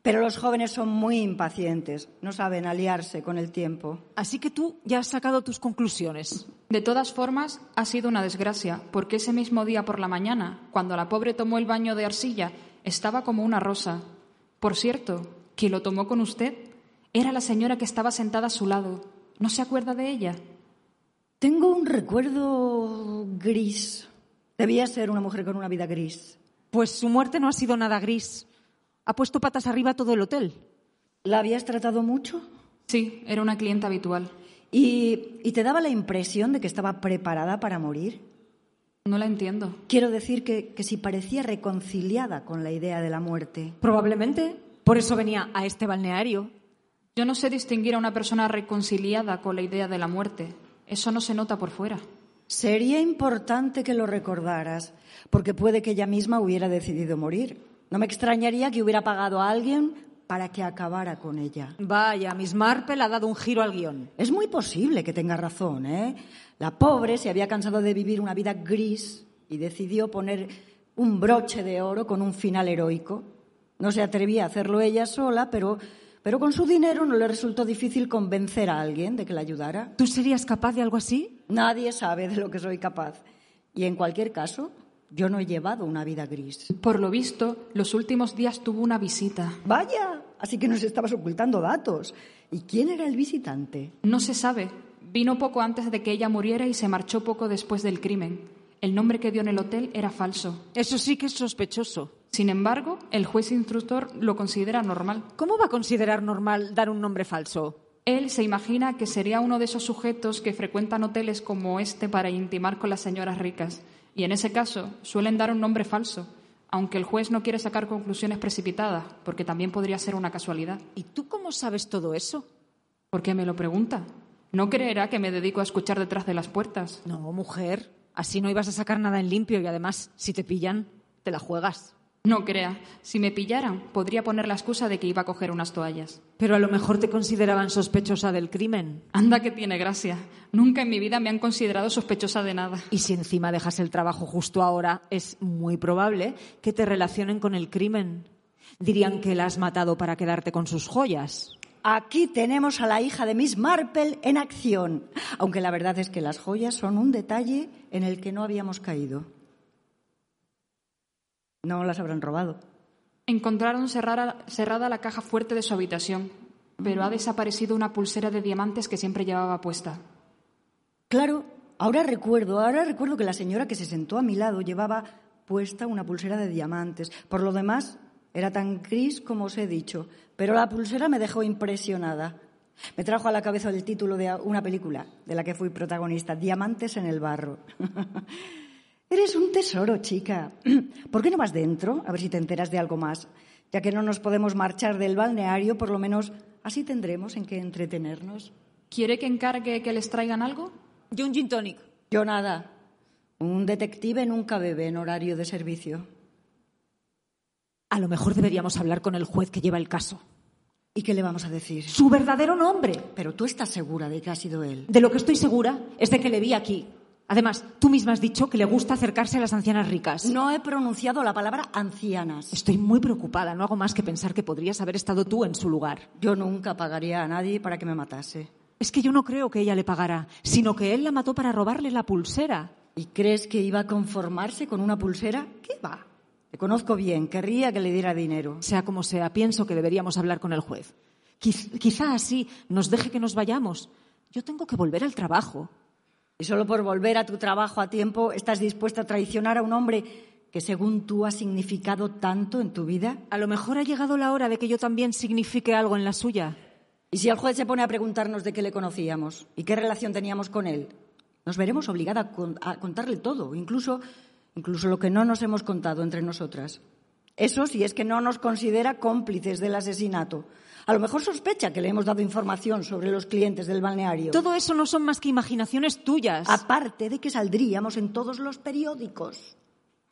Pero los jóvenes son muy impacientes, no saben aliarse con el tiempo. Así que tú ya has sacado tus conclusiones. De todas formas, ha sido una desgracia, porque ese mismo día por la mañana, cuando la pobre tomó el baño de arcilla, estaba como una rosa. Por cierto, ¿quién lo tomó con usted? Era la señora que estaba sentada a su lado. ¿No se acuerda de ella? Tengo un recuerdo gris. Debía ser una mujer con una vida gris. Pues su muerte no ha sido nada gris. Ha puesto patas arriba todo el hotel. ¿La habías tratado mucho? Sí, era una clienta habitual. ¿Y, y te daba la impresión de que estaba preparada para morir? No la entiendo. Quiero decir que, que si parecía reconciliada con la idea de la muerte. Probablemente. Por eso venía a este balneario. Yo no sé distinguir a una persona reconciliada con la idea de la muerte. Eso no se nota por fuera. Sería importante que lo recordaras, porque puede que ella misma hubiera decidido morir. No me extrañaría que hubiera pagado a alguien para que acabara con ella. Vaya, Miss Marple ha dado un giro al guion. Es muy posible que tenga razón, ¿eh? La pobre se había cansado de vivir una vida gris y decidió poner un broche de oro con un final heroico. No se atrevía a hacerlo ella sola, pero, pero con su dinero no le resultó difícil convencer a alguien de que la ayudara. ¿Tú serías capaz de algo así? Nadie sabe de lo que soy capaz. Y en cualquier caso, yo no he llevado una vida gris. Por lo visto, los últimos días tuvo una visita. Vaya, así que nos estabas ocultando datos. ¿Y quién era el visitante? No se sabe. Vino poco antes de que ella muriera y se marchó poco después del crimen. El nombre que dio en el hotel era falso. Eso sí que es sospechoso. Sin embargo, el juez instructor lo considera normal. ¿Cómo va a considerar normal dar un nombre falso? Él se imagina que sería uno de esos sujetos que frecuentan hoteles como este para intimar con las señoras ricas. Y en ese caso suelen dar un nombre falso, aunque el juez no quiere sacar conclusiones precipitadas, porque también podría ser una casualidad. ¿Y tú cómo sabes todo eso? ¿Por qué me lo pregunta? No creerá que me dedico a escuchar detrás de las puertas. No, mujer. Así no ibas a sacar nada en limpio y además, si te pillan, te la juegas. No crea. Si me pillaran, podría poner la excusa de que iba a coger unas toallas. Pero a lo mejor te consideraban sospechosa del crimen. Anda que tiene gracia. Nunca en mi vida me han considerado sospechosa de nada. Y si encima dejas el trabajo justo ahora, es muy probable que te relacionen con el crimen. Dirían que la has matado para quedarte con sus joyas. Aquí tenemos a la hija de Miss Marple en acción, aunque la verdad es que las joyas son un detalle en el que no habíamos caído. No las habrán robado. Encontraron cerrada, cerrada la caja fuerte de su habitación, pero ha desaparecido una pulsera de diamantes que siempre llevaba puesta. Claro, ahora recuerdo, ahora recuerdo que la señora que se sentó a mi lado llevaba puesta una pulsera de diamantes. Por lo demás, era tan gris como os he dicho, pero la pulsera me dejó impresionada. Me trajo a la cabeza el título de una película de la que fui protagonista, Diamantes en el barro. Eres un tesoro, chica. ¿Por qué no vas dentro? A ver si te enteras de algo más. Ya que no nos podemos marchar del balneario, por lo menos así tendremos en qué entretenernos. ¿Quiere que encargue que les traigan algo? Yo un gin tonic. Yo nada. Un detective nunca bebe en horario de servicio. A lo mejor deberíamos hablar con el juez que lleva el caso. ¿Y qué le vamos a decir? Su verdadero nombre. Pero tú estás segura de que ha sido él. De lo que estoy segura es de que le vi aquí. Además, tú misma has dicho que le gusta acercarse a las ancianas ricas. No he pronunciado la palabra ancianas. Estoy muy preocupada. No hago más que pensar que podrías haber estado tú en su lugar. Yo nunca pagaría a nadie para que me matase. Es que yo no creo que ella le pagara, sino que él la mató para robarle la pulsera. ¿Y crees que iba a conformarse con una pulsera? ¿Qué va? Te conozco bien, querría que le diera dinero. Sea como sea, pienso que deberíamos hablar con el juez. Quiz- quizá así nos deje que nos vayamos. Yo tengo que volver al trabajo. Y solo por volver a tu trabajo a tiempo estás dispuesta a traicionar a un hombre que según tú ha significado tanto en tu vida. A lo mejor ha llegado la hora de que yo también signifique algo en la suya. Y si el juez se pone a preguntarnos de qué le conocíamos y qué relación teníamos con él, nos veremos obligada a, con- a contarle todo, incluso, incluso lo que no nos hemos contado entre nosotras. Eso si es que no nos considera cómplices del asesinato. A lo mejor sospecha que le hemos dado información sobre los clientes del balneario. Todo eso no son más que imaginaciones tuyas. Aparte de que saldríamos en todos los periódicos.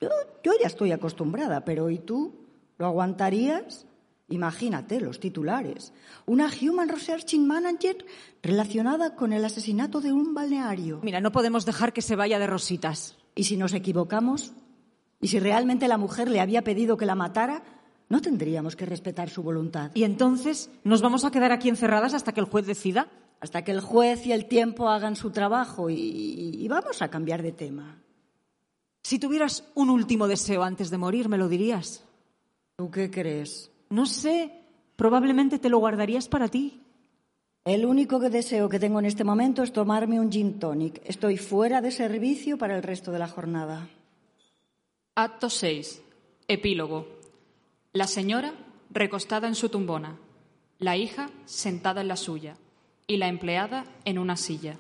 Yo, yo ya estoy acostumbrada, pero ¿y tú? ¿Lo aguantarías? Imagínate los titulares. Una Human Researching Manager relacionada con el asesinato de un balneario. Mira, no podemos dejar que se vaya de rositas. ¿Y si nos equivocamos? ¿Y si realmente la mujer le había pedido que la matara? No tendríamos que respetar su voluntad. ¿Y entonces nos vamos a quedar aquí encerradas hasta que el juez decida? Hasta que el juez y el tiempo hagan su trabajo y, y vamos a cambiar de tema. Si tuvieras un último deseo antes de morir, ¿me lo dirías? ¿Tú qué crees? No sé, probablemente te lo guardarías para ti. El único que deseo que tengo en este momento es tomarme un gin tonic. Estoy fuera de servicio para el resto de la jornada. Acto 6. Epílogo. La señora recostada en su tumbona, la hija sentada en la suya y la empleada en una silla.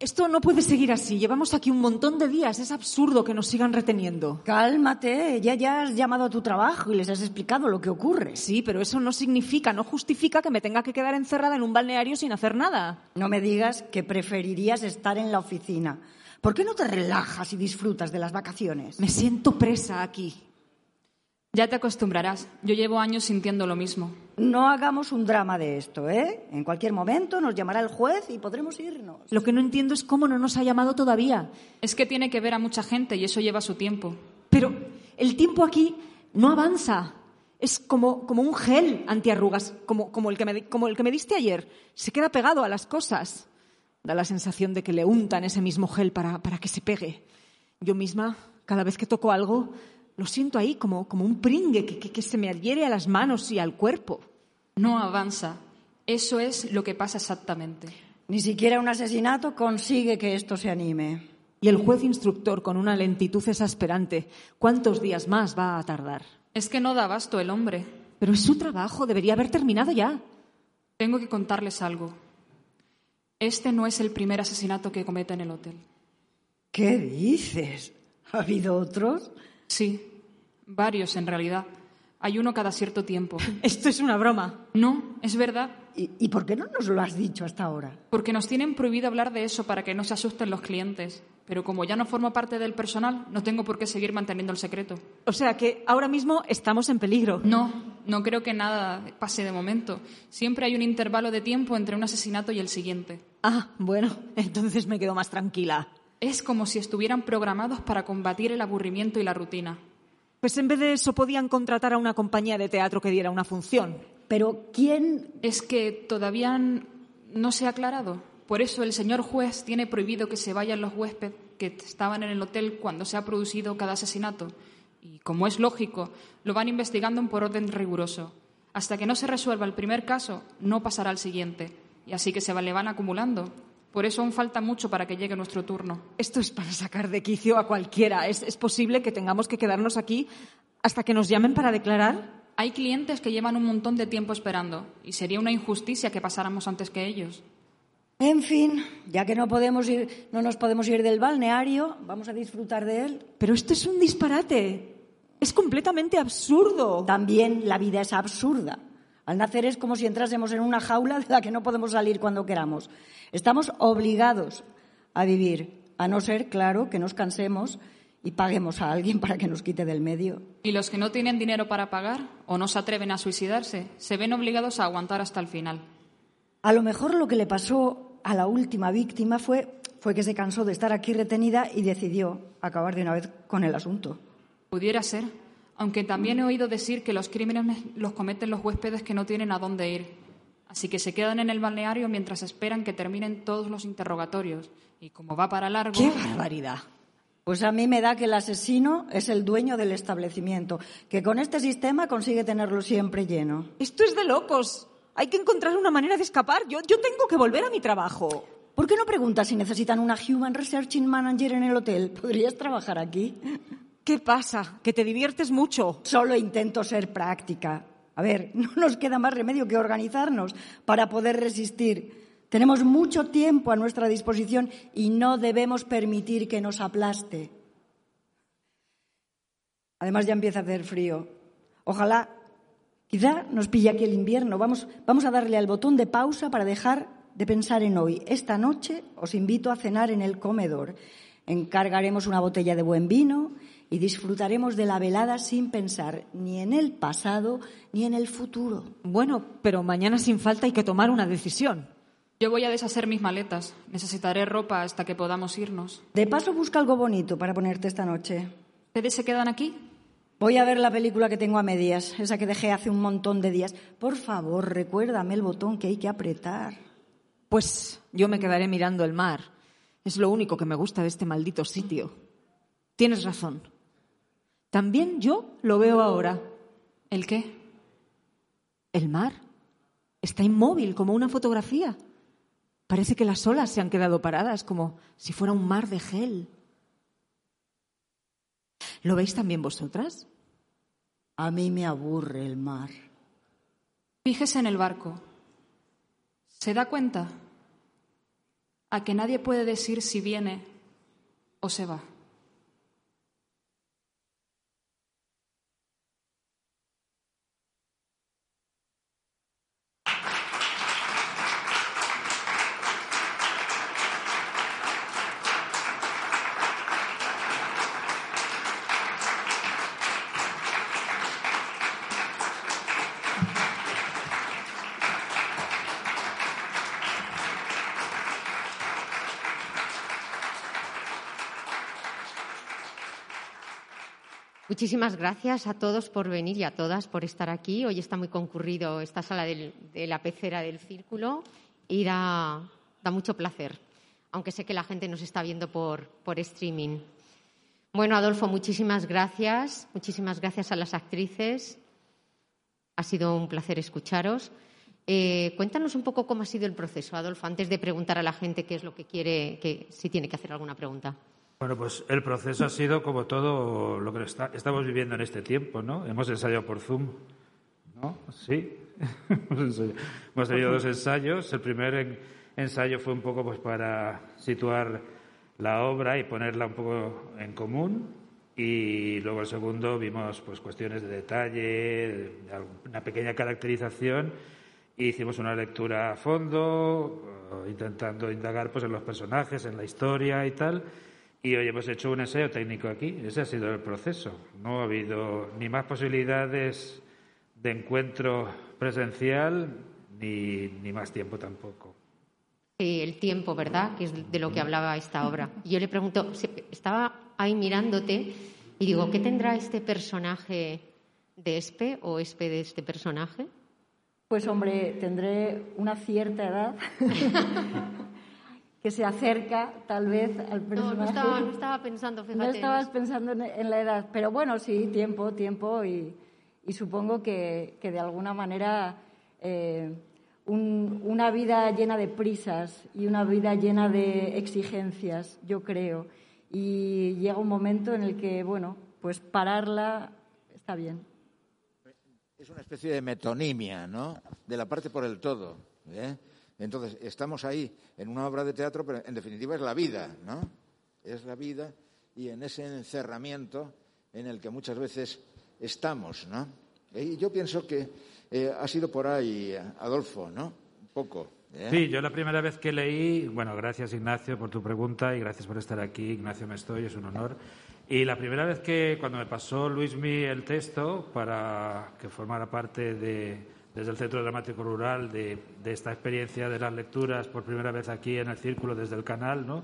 Esto no puede seguir así. Llevamos aquí un montón de días. Es absurdo que nos sigan reteniendo. Cálmate, ya ya has llamado a tu trabajo y les has explicado lo que ocurre. Sí, pero eso no significa, no justifica que me tenga que quedar encerrada en un balneario sin hacer nada. No me digas que preferirías estar en la oficina. ¿Por qué no te relajas y disfrutas de las vacaciones? Me siento presa aquí. Ya te acostumbrarás. Yo llevo años sintiendo lo mismo. No hagamos un drama de esto, ¿eh? En cualquier momento nos llamará el juez y podremos irnos. Lo que no entiendo es cómo no nos ha llamado todavía. Es que tiene que ver a mucha gente y eso lleva su tiempo. Pero el tiempo aquí no avanza. Es como, como un gel antiarrugas, como, como, el que me, como el que me diste ayer. Se queda pegado a las cosas. Da la sensación de que le untan ese mismo gel para, para que se pegue. Yo misma, cada vez que toco algo, lo siento ahí como, como un pringue que, que, que se me adhiere a las manos y al cuerpo. No avanza. Eso es lo que pasa exactamente. Ni siquiera un asesinato consigue que esto se anime. Y el juez instructor, con una lentitud exasperante, ¿cuántos días más va a tardar? Es que no da abasto el hombre. Pero es su trabajo, debería haber terminado ya. Tengo que contarles algo. Este no es el primer asesinato que comete en el hotel. ¿Qué dices? ¿Ha habido otros? Sí, varios en realidad. Hay uno cada cierto tiempo. Esto es una broma. No, es verdad. ¿Y, ¿Y, por qué no nos lo has dicho hasta ahora? Porque nos tienen prohibido hablar de eso para que no se asusten los clientes. Pero como ya no formo parte del personal, no tengo por qué seguir manteniendo el secreto. O sea que ahora mismo estamos en peligro. No, no creo que nada pase de momento. Siempre hay un intervalo de tiempo entre un asesinato y el siguiente. Ah, bueno, entonces me quedo más tranquila. Es como si estuvieran programados para combatir el aburrimiento y la rutina. Pues en vez de eso podían contratar a una compañía de teatro que diera una función. Pero ¿quién? Es que todavía no se ha aclarado. Por eso el señor juez tiene prohibido que se vayan los huéspedes que estaban en el hotel cuando se ha producido cada asesinato. Y como es lógico, lo van investigando por orden riguroso. Hasta que no se resuelva el primer caso, no pasará al siguiente. Y así que se le van acumulando. Por eso aún falta mucho para que llegue nuestro turno. Esto es para sacar de quicio a cualquiera. ¿Es, es posible que tengamos que quedarnos aquí hasta que nos llamen para declarar? Hay clientes que llevan un montón de tiempo esperando y sería una injusticia que pasáramos antes que ellos. En fin, ya que no podemos ir, no nos podemos ir del balneario, vamos a disfrutar de él. Pero esto es un disparate. Es completamente absurdo. También la vida es absurda. Al nacer es como si entrásemos en una jaula de la que no podemos salir cuando queramos. Estamos obligados a vivir, a no ser, claro, que nos cansemos y paguemos a alguien para que nos quite del medio. Y los que no tienen dinero para pagar o no se atreven a suicidarse, se ven obligados a aguantar hasta el final. A lo mejor lo que le pasó a la última víctima fue, fue que se cansó de estar aquí retenida y decidió acabar de una vez con el asunto. Pudiera ser, aunque también he oído decir que los crímenes los cometen los huéspedes que no tienen a dónde ir. Así que se quedan en el balneario mientras esperan que terminen todos los interrogatorios. Y como va para largo. ¡Qué barbaridad! Pues a mí me da que el asesino es el dueño del establecimiento, que con este sistema consigue tenerlo siempre lleno. Esto es de locos. Hay que encontrar una manera de escapar. Yo, yo tengo que volver a mi trabajo. ¿Por qué no preguntas si necesitan una Human Researching Manager en el hotel? ¿Podrías trabajar aquí? ¿Qué pasa? ¿Que te diviertes mucho? Solo intento ser práctica. A ver, no nos queda más remedio que organizarnos para poder resistir. Tenemos mucho tiempo a nuestra disposición y no debemos permitir que nos aplaste. Además ya empieza a hacer frío. Ojalá, quizá nos pille aquí el invierno. Vamos, vamos a darle al botón de pausa para dejar de pensar en hoy. Esta noche os invito a cenar en el comedor. Encargaremos una botella de buen vino y disfrutaremos de la velada sin pensar ni en el pasado ni en el futuro. Bueno, pero mañana sin falta hay que tomar una decisión. Yo voy a deshacer mis maletas. Necesitaré ropa hasta que podamos irnos. De paso, busca algo bonito para ponerte esta noche. ¿Ustedes se quedan aquí? Voy a ver la película que tengo a medias, esa que dejé hace un montón de días. Por favor, recuérdame el botón que hay que apretar. Pues yo me quedaré mirando el mar. Es lo único que me gusta de este maldito sitio. Tienes razón. También yo lo veo ahora. ¿El qué? El mar. Está inmóvil como una fotografía. Parece que las olas se han quedado paradas, como si fuera un mar de gel. ¿Lo veis también vosotras? A mí me aburre el mar. Fíjese en el barco. ¿Se da cuenta? A que nadie puede decir si viene o se va. Muchísimas gracias a todos por venir y a todas por estar aquí. Hoy está muy concurrido esta sala de la pecera del círculo y da, mucho placer, aunque sé que la gente nos está viendo por, por streaming. Bueno, Adolfo, muchísimas gracias. Muchísimas gracias a las actrices. Ha sido un placer escucharos. Eh, cuéntanos un poco cómo ha sido el proceso, Adolfo, antes de preguntar a la gente qué es lo que quiere, que, si tiene que hacer alguna pregunta. Bueno, pues el proceso ha sido como todo lo que estamos viviendo en este tiempo, ¿no? Hemos ensayado por Zoom, ¿no? Sí, hemos tenido dos ensayos. El primer ensayo fue un poco pues para situar la obra y ponerla un poco en común y luego el segundo vimos pues cuestiones de detalle, una pequeña caracterización e hicimos una lectura a fondo, intentando indagar pues en los personajes, en la historia y tal. Y hoy hemos hecho un ensayo técnico aquí. Ese ha sido el proceso. No ha habido ni más posibilidades de encuentro presencial ni, ni más tiempo tampoco. el tiempo, ¿verdad? Que es de lo que hablaba esta obra. yo le pregunto, estaba ahí mirándote y digo, ¿qué tendrá este personaje de Espe o Espe de este personaje? Pues hombre, tendré una cierta edad. que se acerca tal vez al personaje. No, no estaba, pensando, fíjate. No estabas pensando en, la edad, pero bueno, sí, tiempo, tiempo y, supongo que, de alguna manera eh, una vida llena de prisas y una vida llena de exigencias, yo creo. Y llega un momento en el que, bueno, pues pararla está bien. Es una especie de metonimia, ¿no? De la parte por el todo. ¿eh? Entonces, estamos ahí en una obra de teatro, pero en definitiva es la vida, ¿no? Es la vida y en ese encerramiento en el que muchas veces estamos, ¿no? Y yo pienso que eh, ha sido por ahí, Adolfo, ¿no? Un poco. ¿eh? Sí, yo la primera vez que leí, bueno, gracias Ignacio por tu pregunta y gracias por estar aquí, Ignacio me estoy, es un honor. Y la primera vez que, cuando me pasó Luismi el texto para que formara parte de, desde el Centro Dramático Rural de, esta experiencia de las lecturas por primera vez aquí en el Círculo desde el canal, ¿no?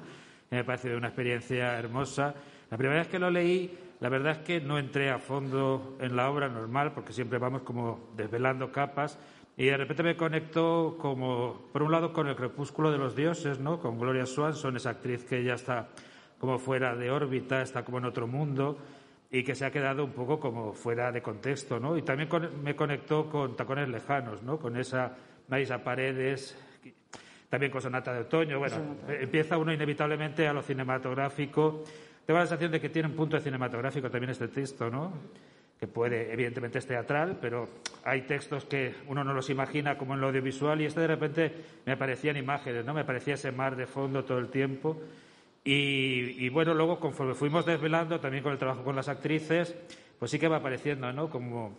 me parece una experiencia hermosa. La primera vez que lo leí, la verdad es que no entré a fondo en la obra normal, porque siempre vamos como desvelando capas, y de repente me conecto como, por un lado, con el crepúsculo de los dioses, ¿no? Con Gloria Swanson, esa actriz que ya está como fuera de órbita, está como en otro mundo y que se ha quedado un poco como fuera de contexto, ¿no? Y también me conectó con Tacones Lejanos, ¿no? Con esa Maisa Paredes, también con Sonata de Otoño. Bueno, empieza uno inevitablemente a lo cinematográfico. Tengo la sensación de que tiene un punto de cinematográfico también este texto, ¿no? Que puede, evidentemente es teatral, pero hay textos que uno no los imagina como en lo audiovisual y este de repente me aparecían imágenes, ¿no? Me aparecía ese mar de fondo todo el tiempo. Y, bueno, luego conforme fuimos desvelando, también con el trabajo con las actrices, pues sí que va apareciendo, ¿no? Como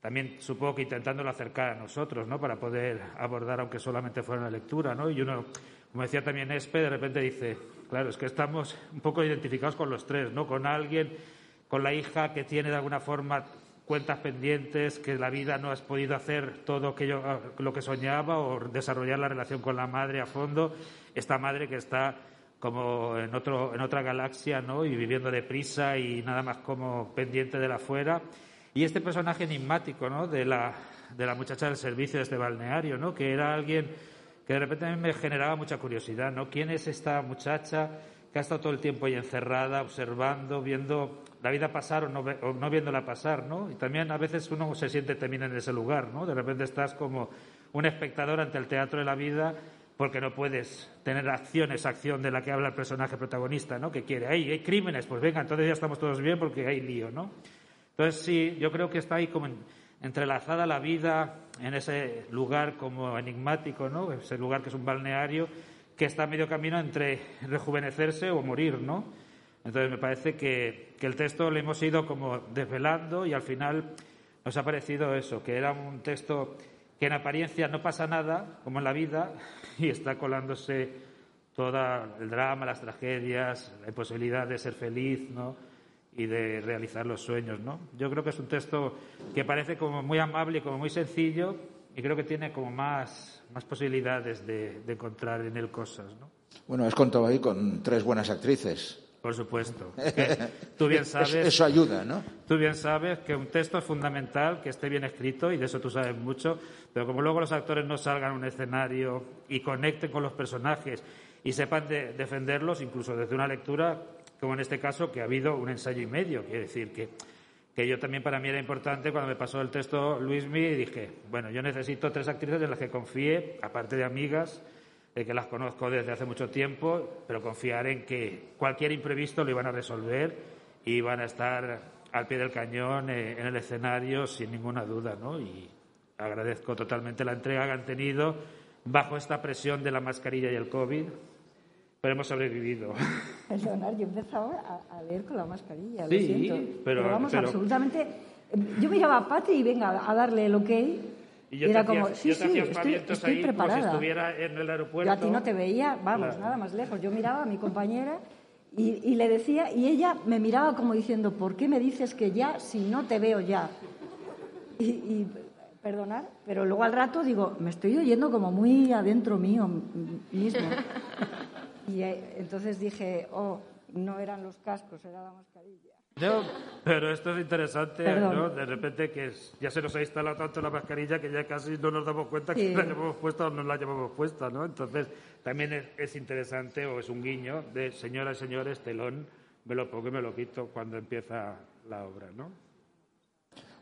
también supongo que intentándolo acercar a nosotros, ¿no? Para poder abordar, aunque solamente fuera una lectura, ¿no? Y uno, como decía también Espe, de repente dice, claro, es que estamos un poco identificados con los tres, ¿no? Con alguien, con la hija que tiene de alguna forma cuentas pendientes, que la vida no has podido hacer todo lo que soñaba o desarrollar la relación con la madre a fondo. Esta madre que está como en, otro, en otra galaxia, ¿no? Y viviendo deprisa y nada más como pendiente de la afuera. Y este personaje enigmático, ¿no? De la, de la muchacha del servicio de este balneario, ¿no? Que era alguien que de repente me generaba mucha curiosidad, ¿no? ¿Quién es esta muchacha que ha estado todo el tiempo ahí encerrada, observando, viendo la vida pasar o no, o no viéndola pasar, ¿no? Y también a veces uno se siente también en ese lugar, ¿no? De repente estás como un espectador ante el teatro de la vida porque no puedes tener acción, esa acción de la que habla el personaje protagonista, ¿no? Que quiere, ahí hay crímenes, pues venga, entonces ya estamos todos bien porque hay lío, ¿no? Entonces sí, yo creo que está ahí como entrelazada la vida en ese lugar como enigmático, ¿no? Ese lugar que es un balneario que está a medio camino entre rejuvenecerse o morir, ¿no? Entonces me parece que, el texto lo hemos ido como desvelando y al final nos ha parecido eso, que era un texto que en apariencia no pasa nada, como en la vida, y está colándose todo el drama, las tragedias, la imposibilidad de ser feliz, ¿no? y de realizar los sueños, ¿no? Yo creo que es un texto que parece como muy amable y como muy sencillo y creo que tiene como más, más posibilidades de, encontrar en él cosas, ¿no? Bueno, has contado ahí con tres buenas actrices. Por supuesto. tú bien sabes. Eso ayuda, ¿no? Tú bien sabes que un texto es fundamental, que esté bien escrito, y de eso tú sabes mucho, pero como luego los actores no salgan a un escenario y conecten con los personajes y sepan defenderlos, incluso desde una lectura, como en este caso, que ha habido un ensayo y medio. Quiere decir que, que yo también para mí era importante cuando me pasó el texto Luismi y dije, bueno, yo necesito tres actrices en las que confíe, aparte de amigas, de que las conozco desde hace mucho tiempo, pero confiar en que cualquier imprevisto lo iban a resolver y iban a estar al pie del cañón eh, en el escenario sin ninguna duda, ¿no? Y agradezco totalmente la entrega que han tenido bajo esta presión de la mascarilla y el COVID pero hemos sobrevivido. Perdonad, yo empezaba a, leer con la mascarilla, lo siento. Pero, vamos, absolutamente. Yo me a Pati y venga a darle el ok. Y yo era como, sí, sí, estoy, estoy preparada. Como si estuviera en el aeropuerto. Yo a ti no te veía, vamos, nada más lejos. Yo miraba a mi compañera y, y, le decía, y ella me miraba como diciendo, ¿por qué me dices que ya si no te veo ya? Y, y perdonar, pero luego al rato digo, me estoy oyendo como muy adentro mío mismo. Y eh, entonces dije, oh, no eran los cascos, era la mascarilla. No, pero esto es interesante, ¿no? De repente que ya se nos ha instalado tanto la mascarilla que ya casi no nos damos cuenta que la llevamos puesta o no la llevamos puesta, ¿no? Entonces, también es, interesante o es un guiño de señoras y señores, telón, me lo pongo y me lo quito cuando empieza la obra, ¿no?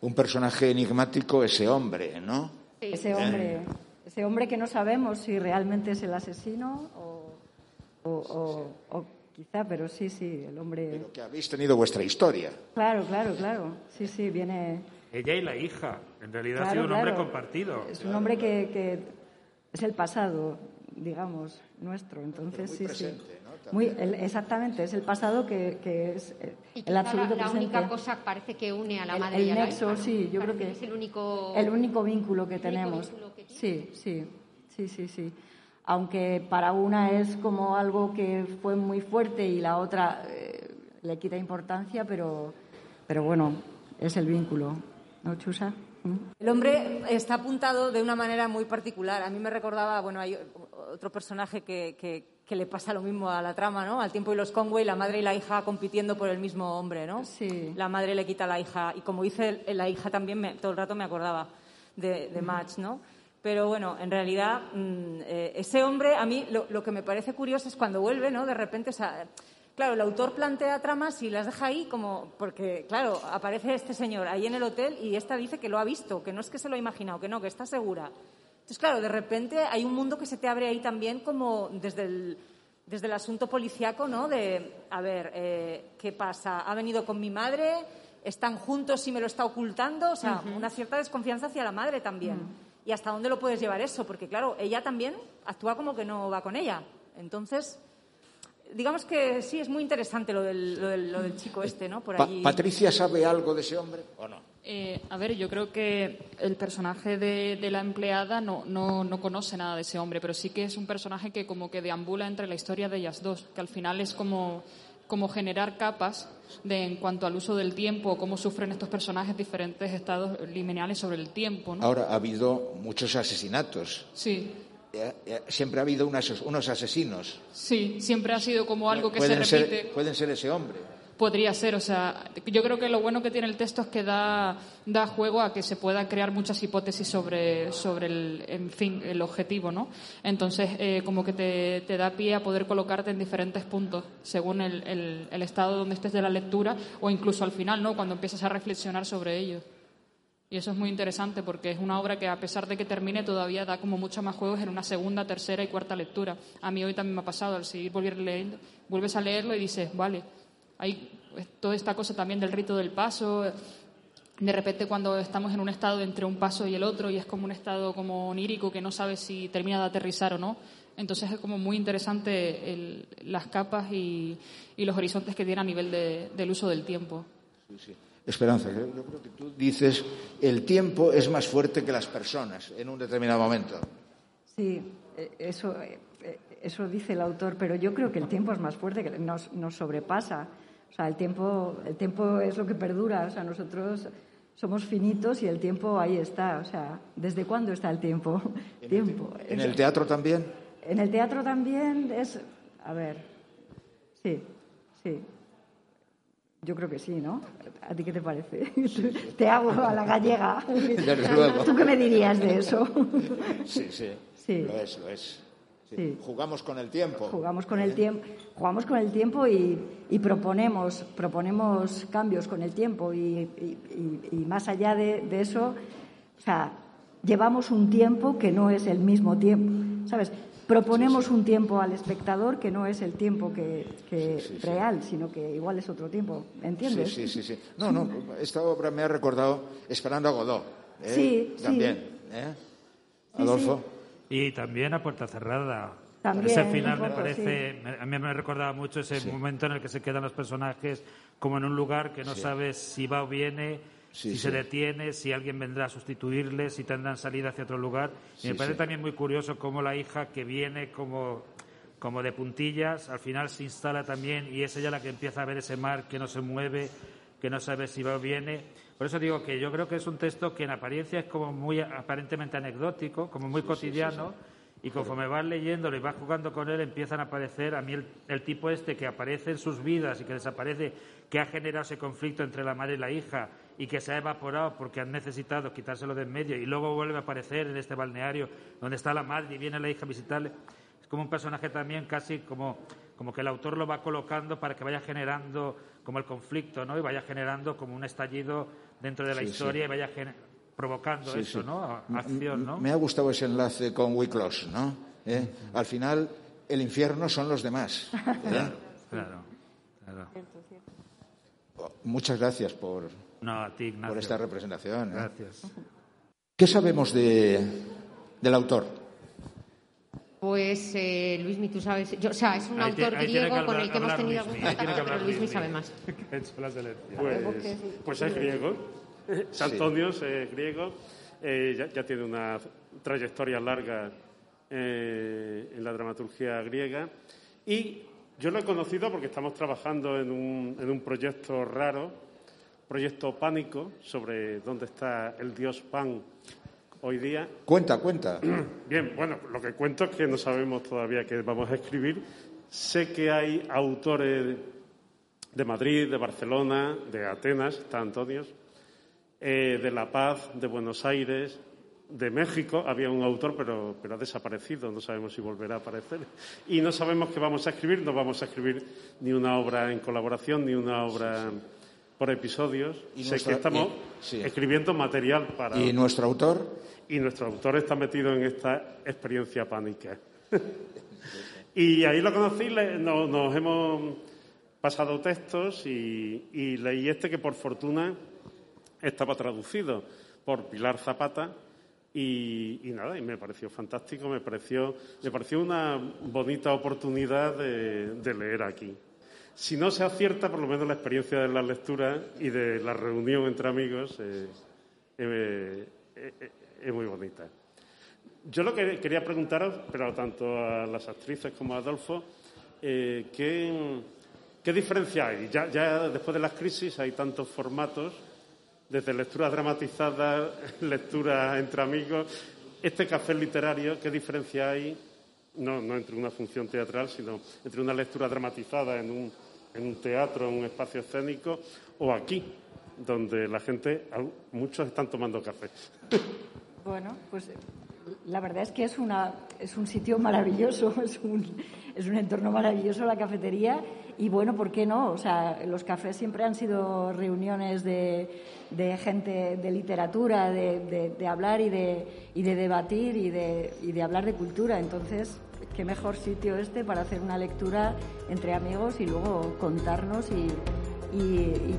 Un personaje enigmático ese hombre, ¿no? Ese hombre, ese hombre que no sabemos si realmente es el asesino o o, quizá, pero sí, sí, el hombre. Pero que habéis tenido vuestra historia. Claro, claro, claro. Sí, sí, viene. Ella y la hija. En realidad ha sido un hombre compartido. Es un hombre que, es el pasado, digamos, nuestro. Entonces, sí, sí. Muy, exactamente, es el pasado que, es el absoluto la, la única cosa parece que une a la madre y a la nexo, sí, yo creo que es el único, el único vínculo que tenemos. sí, sí, sí, sí, sí aunque para una es como algo que fue muy fuerte y la otra eh, le quita importancia, pero, pero bueno, es el vínculo. ¿No, Chusa? ¿Mm? El hombre está apuntado de una manera muy particular. A mí me recordaba, bueno, hay otro personaje que, que, le pasa lo mismo a la trama, ¿no? Al tiempo y los Conway, la madre y la hija compitiendo por el mismo hombre, ¿no? Sí. La madre le quita a la hija. Y como dice la hija también, me, todo el rato me acordaba de, de Match, ¿no? Pero bueno, en realidad, mm, eh, ese hombre, a mí lo, que me parece curioso es cuando vuelve, ¿no? De repente, o sea, claro, el autor plantea tramas y las deja ahí como, porque, claro, aparece este señor ahí en el hotel y esta dice que lo ha visto, que no es que se lo ha imaginado, que no, que está segura. Entonces, claro, de repente hay un mundo que se te abre ahí también como desde el, desde el asunto policiaco, ¿no? De, a ver, eh, ¿qué pasa? ¿Ha venido con mi madre? ¿Están juntos y me lo está ocultando? O sea, una cierta desconfianza hacia la madre también. Y hasta dónde lo puedes llevar eso, porque claro, ella también actúa como que no va con ella. Entonces, digamos que sí, es muy interesante lo del, lo del, lo del chico este, ¿no? Por Pa- allí. ¿Patricia sabe algo de ese hombre o no? Eh, a ver, yo creo que el personaje de, de la empleada no, no, no conoce nada de ese hombre, pero sí que es un personaje que como que deambula entre la historia de ellas dos, que al final es como, como generar capas de, en cuanto al uso del tiempo, cómo sufren estos personajes diferentes estados liminales sobre el tiempo, ¿no? Ahora ha habido muchos asesinatos. Sí, Eh, eh, Siempre ha habido unos asesinos. sí, siempre ha sido como algo que se repite. ser, pueden ser ese hombre. Podría ser, o sea, yo creo que lo bueno que tiene el texto es que da, da juego a que se pueda crear muchas hipótesis sobre, sobre el, en fin, el objetivo, ¿no? Entonces, eh, como que te, te da pie a poder colocarte en diferentes puntos según el, el, el estado donde estés de la lectura o incluso al final, ¿no? Cuando empiezas a reflexionar sobre ello. Y eso es muy interesante porque es una obra que a pesar de que termine todavía da como mucho más juegos en una segunda, tercera y cuarta lectura. A mí hoy también me ha pasado, al seguir volver leyendo, vuelves a leerlo y dices, vale, hay pues, toda esta cosa también del rito del paso. De repente cuando estamos en un estado entre un paso y el otro y es como un estado como onírico que no sabes si termina de aterrizar o no. Entonces es como muy interesante el- las capas y, y los horizontes que tiene a nivel de- del uso del tiempo. Esperanza, yo, yo creo que tú dices el tiempo es más fuerte que las personas en un determinado momento. Sí, eh, eso, eh, eh, eso dice el autor, pero yo creo que el tiempo es más fuerte, que nos, nos sobrepasa. O sea, el tiempo, el tiempo es lo que perdura. O sea, nosotros somos finitos y el tiempo ahí está. O sea, ¿desde cuándo está el tiempo? tiempo. En el teatro también. En el teatro también es. A ver. Sí, sí. Yo creo que sí, ¿no? ¿A ti qué te parece? Te hago a la gallega. Desde luego. ¿Tú qué me dirías de eso? Sí, sí. Sí. Lo es, lo es. Sí. Sí. Jugamos con el tiempo. Jugamos con el tiempo, jugamos con el tiempo y, y proponemos, proponemos cambios con el tiempo y, y- más allá de, de eso, o sea, llevamos un tiempo que no es el mismo tiempo, ¿sabes? Proponemos un tiempo al espectador que no es el tiempo que, que real, sino que igual es otro tiempo, ¿entiendes? sí, sí, sí. No, no, esta obra me ha recordado Esperando a Godot. ¿eh? Sí, sí. También. ¿eh? Adolfo. Y también a puerta cerrada. También, ese final me parece, me- a mí me recordaba mucho ese momento en el que se quedan los personajes como en un lugar que no sabes si va o viene, Sí, si sí. se detiene, si alguien vendrá a sustituirle, si tendrán salida hacia otro lugar. Y Sí, me parece sí. también muy curioso cómo la hija que viene como, como de puntillas, al final se instala también y es ella la que empieza a ver ese mar que no se mueve, que no sabe si va o viene. Por eso digo que yo creo que es un texto que en apariencia es como muy aparentemente anecdótico, como muy cotidiano, y conforme vas leyéndolo y vas jugando con él, empiezan a aparecer a mí el, el tipo este que aparece en sus vidas y que desaparece, que ha generado ese conflicto entre la madre y la hija y que se ha evaporado porque han necesitado quitárselo de en medio y luego vuelve a aparecer en este balneario donde está la madre y viene la hija a visitarle. Es como un personaje también casi como, como que el autor lo va colocando para que vaya generando como el conflicto, ¿no? Y vaya generando como un estallido dentro de la Sí, sí. historia y vaya provocando Sí, eso, sí. ¿no? Acción, ¿no? Me ha gustado ese enlace con Wickloss, ¿no? ¿Eh? Al final, el infierno son los demás. ¿eh? Claro, claro. Muchas gracias por, No, a ti, Ignacio. por esta representación. ¿eh? Gracias. ¿Qué sabemos de, del autor? Pues eh, Luismi, tú sabes, yo, o sea, es un Ahí autor tiene- griego con el que hemos tenido algún contacto, pero Luismi sabe más. Que ha hecho la selección. Pues, pues es griego. Santonios es griego. eh, ya, ya tiene una trayectoria larga eh, en la dramaturgia griega. Y yo lo he conocido porque estamos trabajando en un, en un proyecto raro, proyecto pánico, sobre dónde está el dios Pan hoy día. Cuenta, cuenta. Bien, bueno, lo que cuento es que no sabemos todavía qué vamos a escribir. Sé que hay autores de Madrid, de Barcelona, de Atenas, está Antonios, eh, de La Paz, de Buenos Aires, de México. Había un autor, pero, pero ha desaparecido, no sabemos si volverá a aparecer. Y no sabemos qué vamos a escribir, no vamos a escribir ni una obra en colaboración, ni una obra por episodios. Y sé nuestra- que estamos y- sí. escribiendo material para ¿Y nuestro autor? y nuestro autor está metido en esta experiencia pánica. y ahí lo conocí, le- no- nos hemos pasado textos y, y leí este que por fortuna estaba traducido por Pilar Zapata Y, nada, y me pareció fantástico, me pareció, me pareció una bonita oportunidad de, leer aquí. Si no se acierta, por lo menos la experiencia de la lectura y de la reunión entre amigos eh, eh, eh, es muy bonita. Yo lo que quería preguntaros, pero tanto a las actrices como a Adolfo, ¿qué, ¿qué, diferencia hay? Ya, después de las crisis hay tantos formatos desde lectura dramatizada, lectura entre amigos. Este café literario, ¿qué diferencia hay? No, no entre una función teatral, sino entre una lectura dramatizada en un, en un teatro, en un espacio escénico, o aquí, donde la gente, muchos están tomando café. Bueno, pues la verdad es que es, una, es un sitio maravilloso, es un, es un entorno maravilloso la cafetería y bueno, ¿por qué no? O sea, los cafés siempre han sido reuniones de, de gente de literatura, de, de, hablar y de, y de debatir y de, y de hablar de cultura. Entonces, qué mejor sitio este para hacer una lectura entre amigos y luego contarnos y,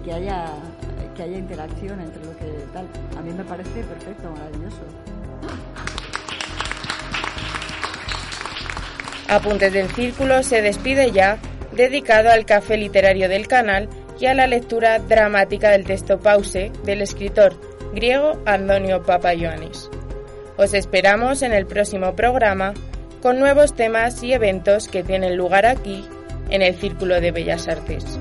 que, haya, que haya interacción entre lo que tal. A mí me parece perfecto, maravilloso. Apuntes del Círculo se despide ya, dedicado al café literario del canal y a la lectura dramática del texto Pause del escritor griego Antonio Papayoannis. Os esperamos en el próximo programa con nuevos temas y eventos que tienen lugar aquí en el Círculo de Bellas Artes.